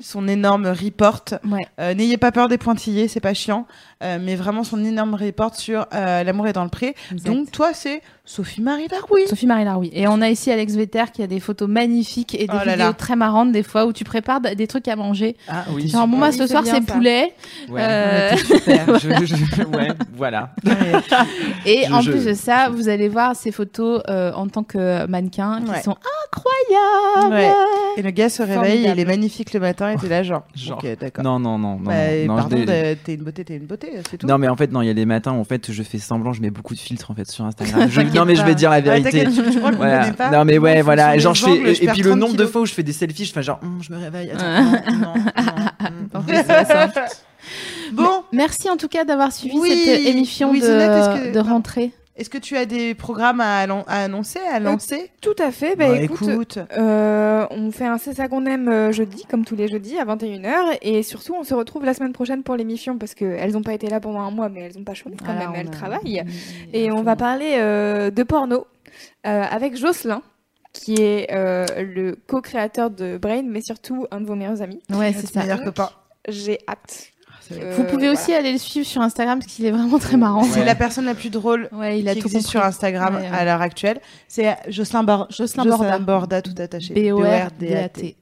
son énorme report. Ouais. Euh, N'ayez pas peur des pointillés, c'est pas chiant. Euh, mais vraiment son énorme report sur euh, l'amour est dans le pré. Exact. Donc toi, c'est Sophie-Marie Laroui. Sophie Marie Laroui. Et on a ici Alex Vetter qui a des photos magnifiques et des Oh là vidéos là. très marrantes des fois où tu prépares des trucs à manger. Ah oui. Genre, bon, moi, Oui, ce soir, c'est poulet. Ouais. Euh, super. Je- je- ouais, voilà. Et Je- en je- plus de ça, vous allez voir ces photos euh, en tant que mannequin qui sont incroyables. Ouais. Et le gars se réveille, il est magnifique le matin et t'es là genre. Genre. Ok, d'accord. Non, non, non, non. Bah, non, pardon, t'es une beauté, t'es une beauté, c'est tout. Non mais en fait non il y a des matins où en fait je fais semblant je mets beaucoup de filtres en fait sur Instagram. Je- non mais je vais dire la vérité. t'inquiète, tu, tu crois qu'on Voilà. connaît pas Non mais ouais voilà genre je fais et puis le 30 nombre de fois où je fais des selfies je fais genre Hum, je me réveille attends non, ça. Bon, Merci en tout cas d'avoir suivi Oui, cette émission que- de rentrée. Est-ce que tu as des programmes à, annoncer, à lancer? Tout à fait. Bah, Bah, écoute, écoute. euh, on fait un C'est ça qu'on aime euh, jeudi, comme tous les jeudis, à 21h. Et surtout, on se retrouve la semaine prochaine pour l'émission parce qu'elles n'ont pas été là pendant un mois, mais elles n'ont pas chômé quand Voilà, même, elles a- travaillent. Et on va parler euh, de porno euh, avec Jocelyn, qui est euh, le co-créateur de Brain, mais surtout un de vos meilleurs amis. Ouais, c'est ça. meilleur copain. J'ai hâte. Euh, Vous pouvez aussi aller le suivre sur Instagram parce qu'il est vraiment très marrant. C'est Ouais. la personne la plus drôle Ouais, il a qui tout existe compris. sur Instagram Ouais, ouais. à l'heure actuelle. C'est Jocelyn, Bor- Jocelyn Borda. Borda, tout attaché. B-O-R-D-A-T.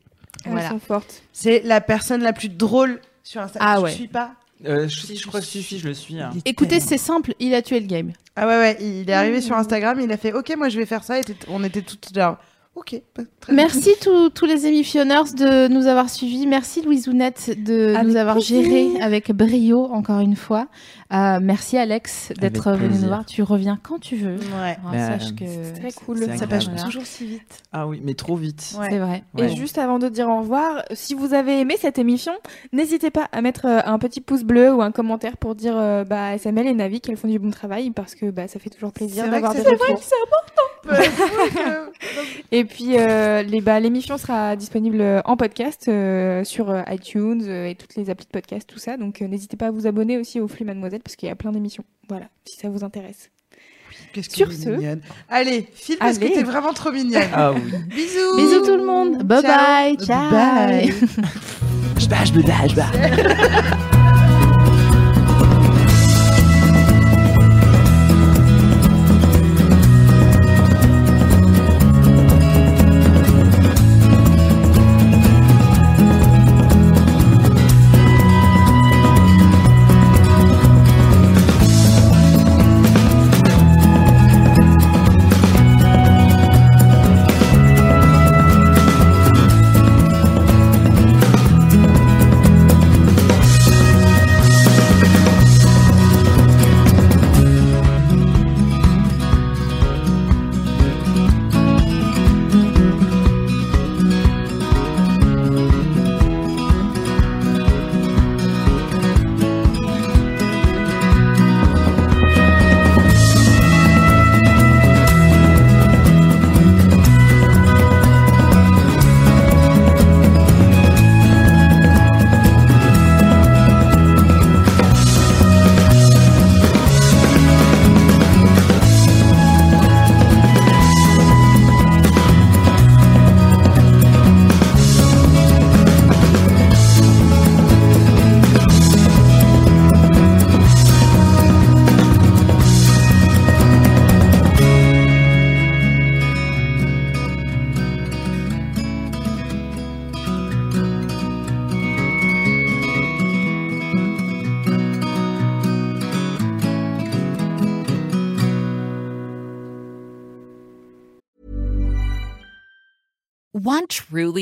Elles Voilà. sont fortes. C'est la personne la plus drôle sur Instagram. Ah Je ouais. suis pas. Euh, je, je crois que si, je le suis. hein. Écoutez, c'est simple, il a tué le game. Ah ouais, ouais. Il est arrivé sur Instagram, il a fait OK, moi je vais faire ça. Et on était toutes genre OK. bah, très bien. Merci tous tous les émissionneurs de nous avoir suivis. Merci Louise Ounette de Avec nous avoir plaisir. géré avec brio encore une fois. Euh, merci Alex d'être venu nous voir. Tu reviens quand tu veux. Ouais. Alors, Bah, sache que C'est très cool. c'est Ça passe toujours si vite. Ah oui mais trop vite. Ouais. c'est vrai. Ouais. Et juste avant de dire au revoir, si vous avez aimé cette émission, n'hésitez pas à mettre euh, un petit pouce bleu ou un commentaire pour dire euh, bah, SML et Navi qu'elles font du bon travail parce que bah, ça fait toujours plaisir C'est vrai d'avoir que des c'est- retours. Et puis euh, les, bah, l'émission sera disponible en podcast euh, sur iTunes et toutes les applis de podcast, tout ça. Donc euh, n'hésitez pas à vous abonner aussi au flux Mademoiselle parce qu'il y a plein d'émissions. Voilà, si ça vous intéresse. Qu'est-ce Sur ce- mignonne. Allez, file parce Allez. que t'es vraiment trop mignonne. Ah oui. Bisous. Bisous tout le monde. Bye Ciao. bye. Ciao. Bye. Je bats, je me bats, je bats.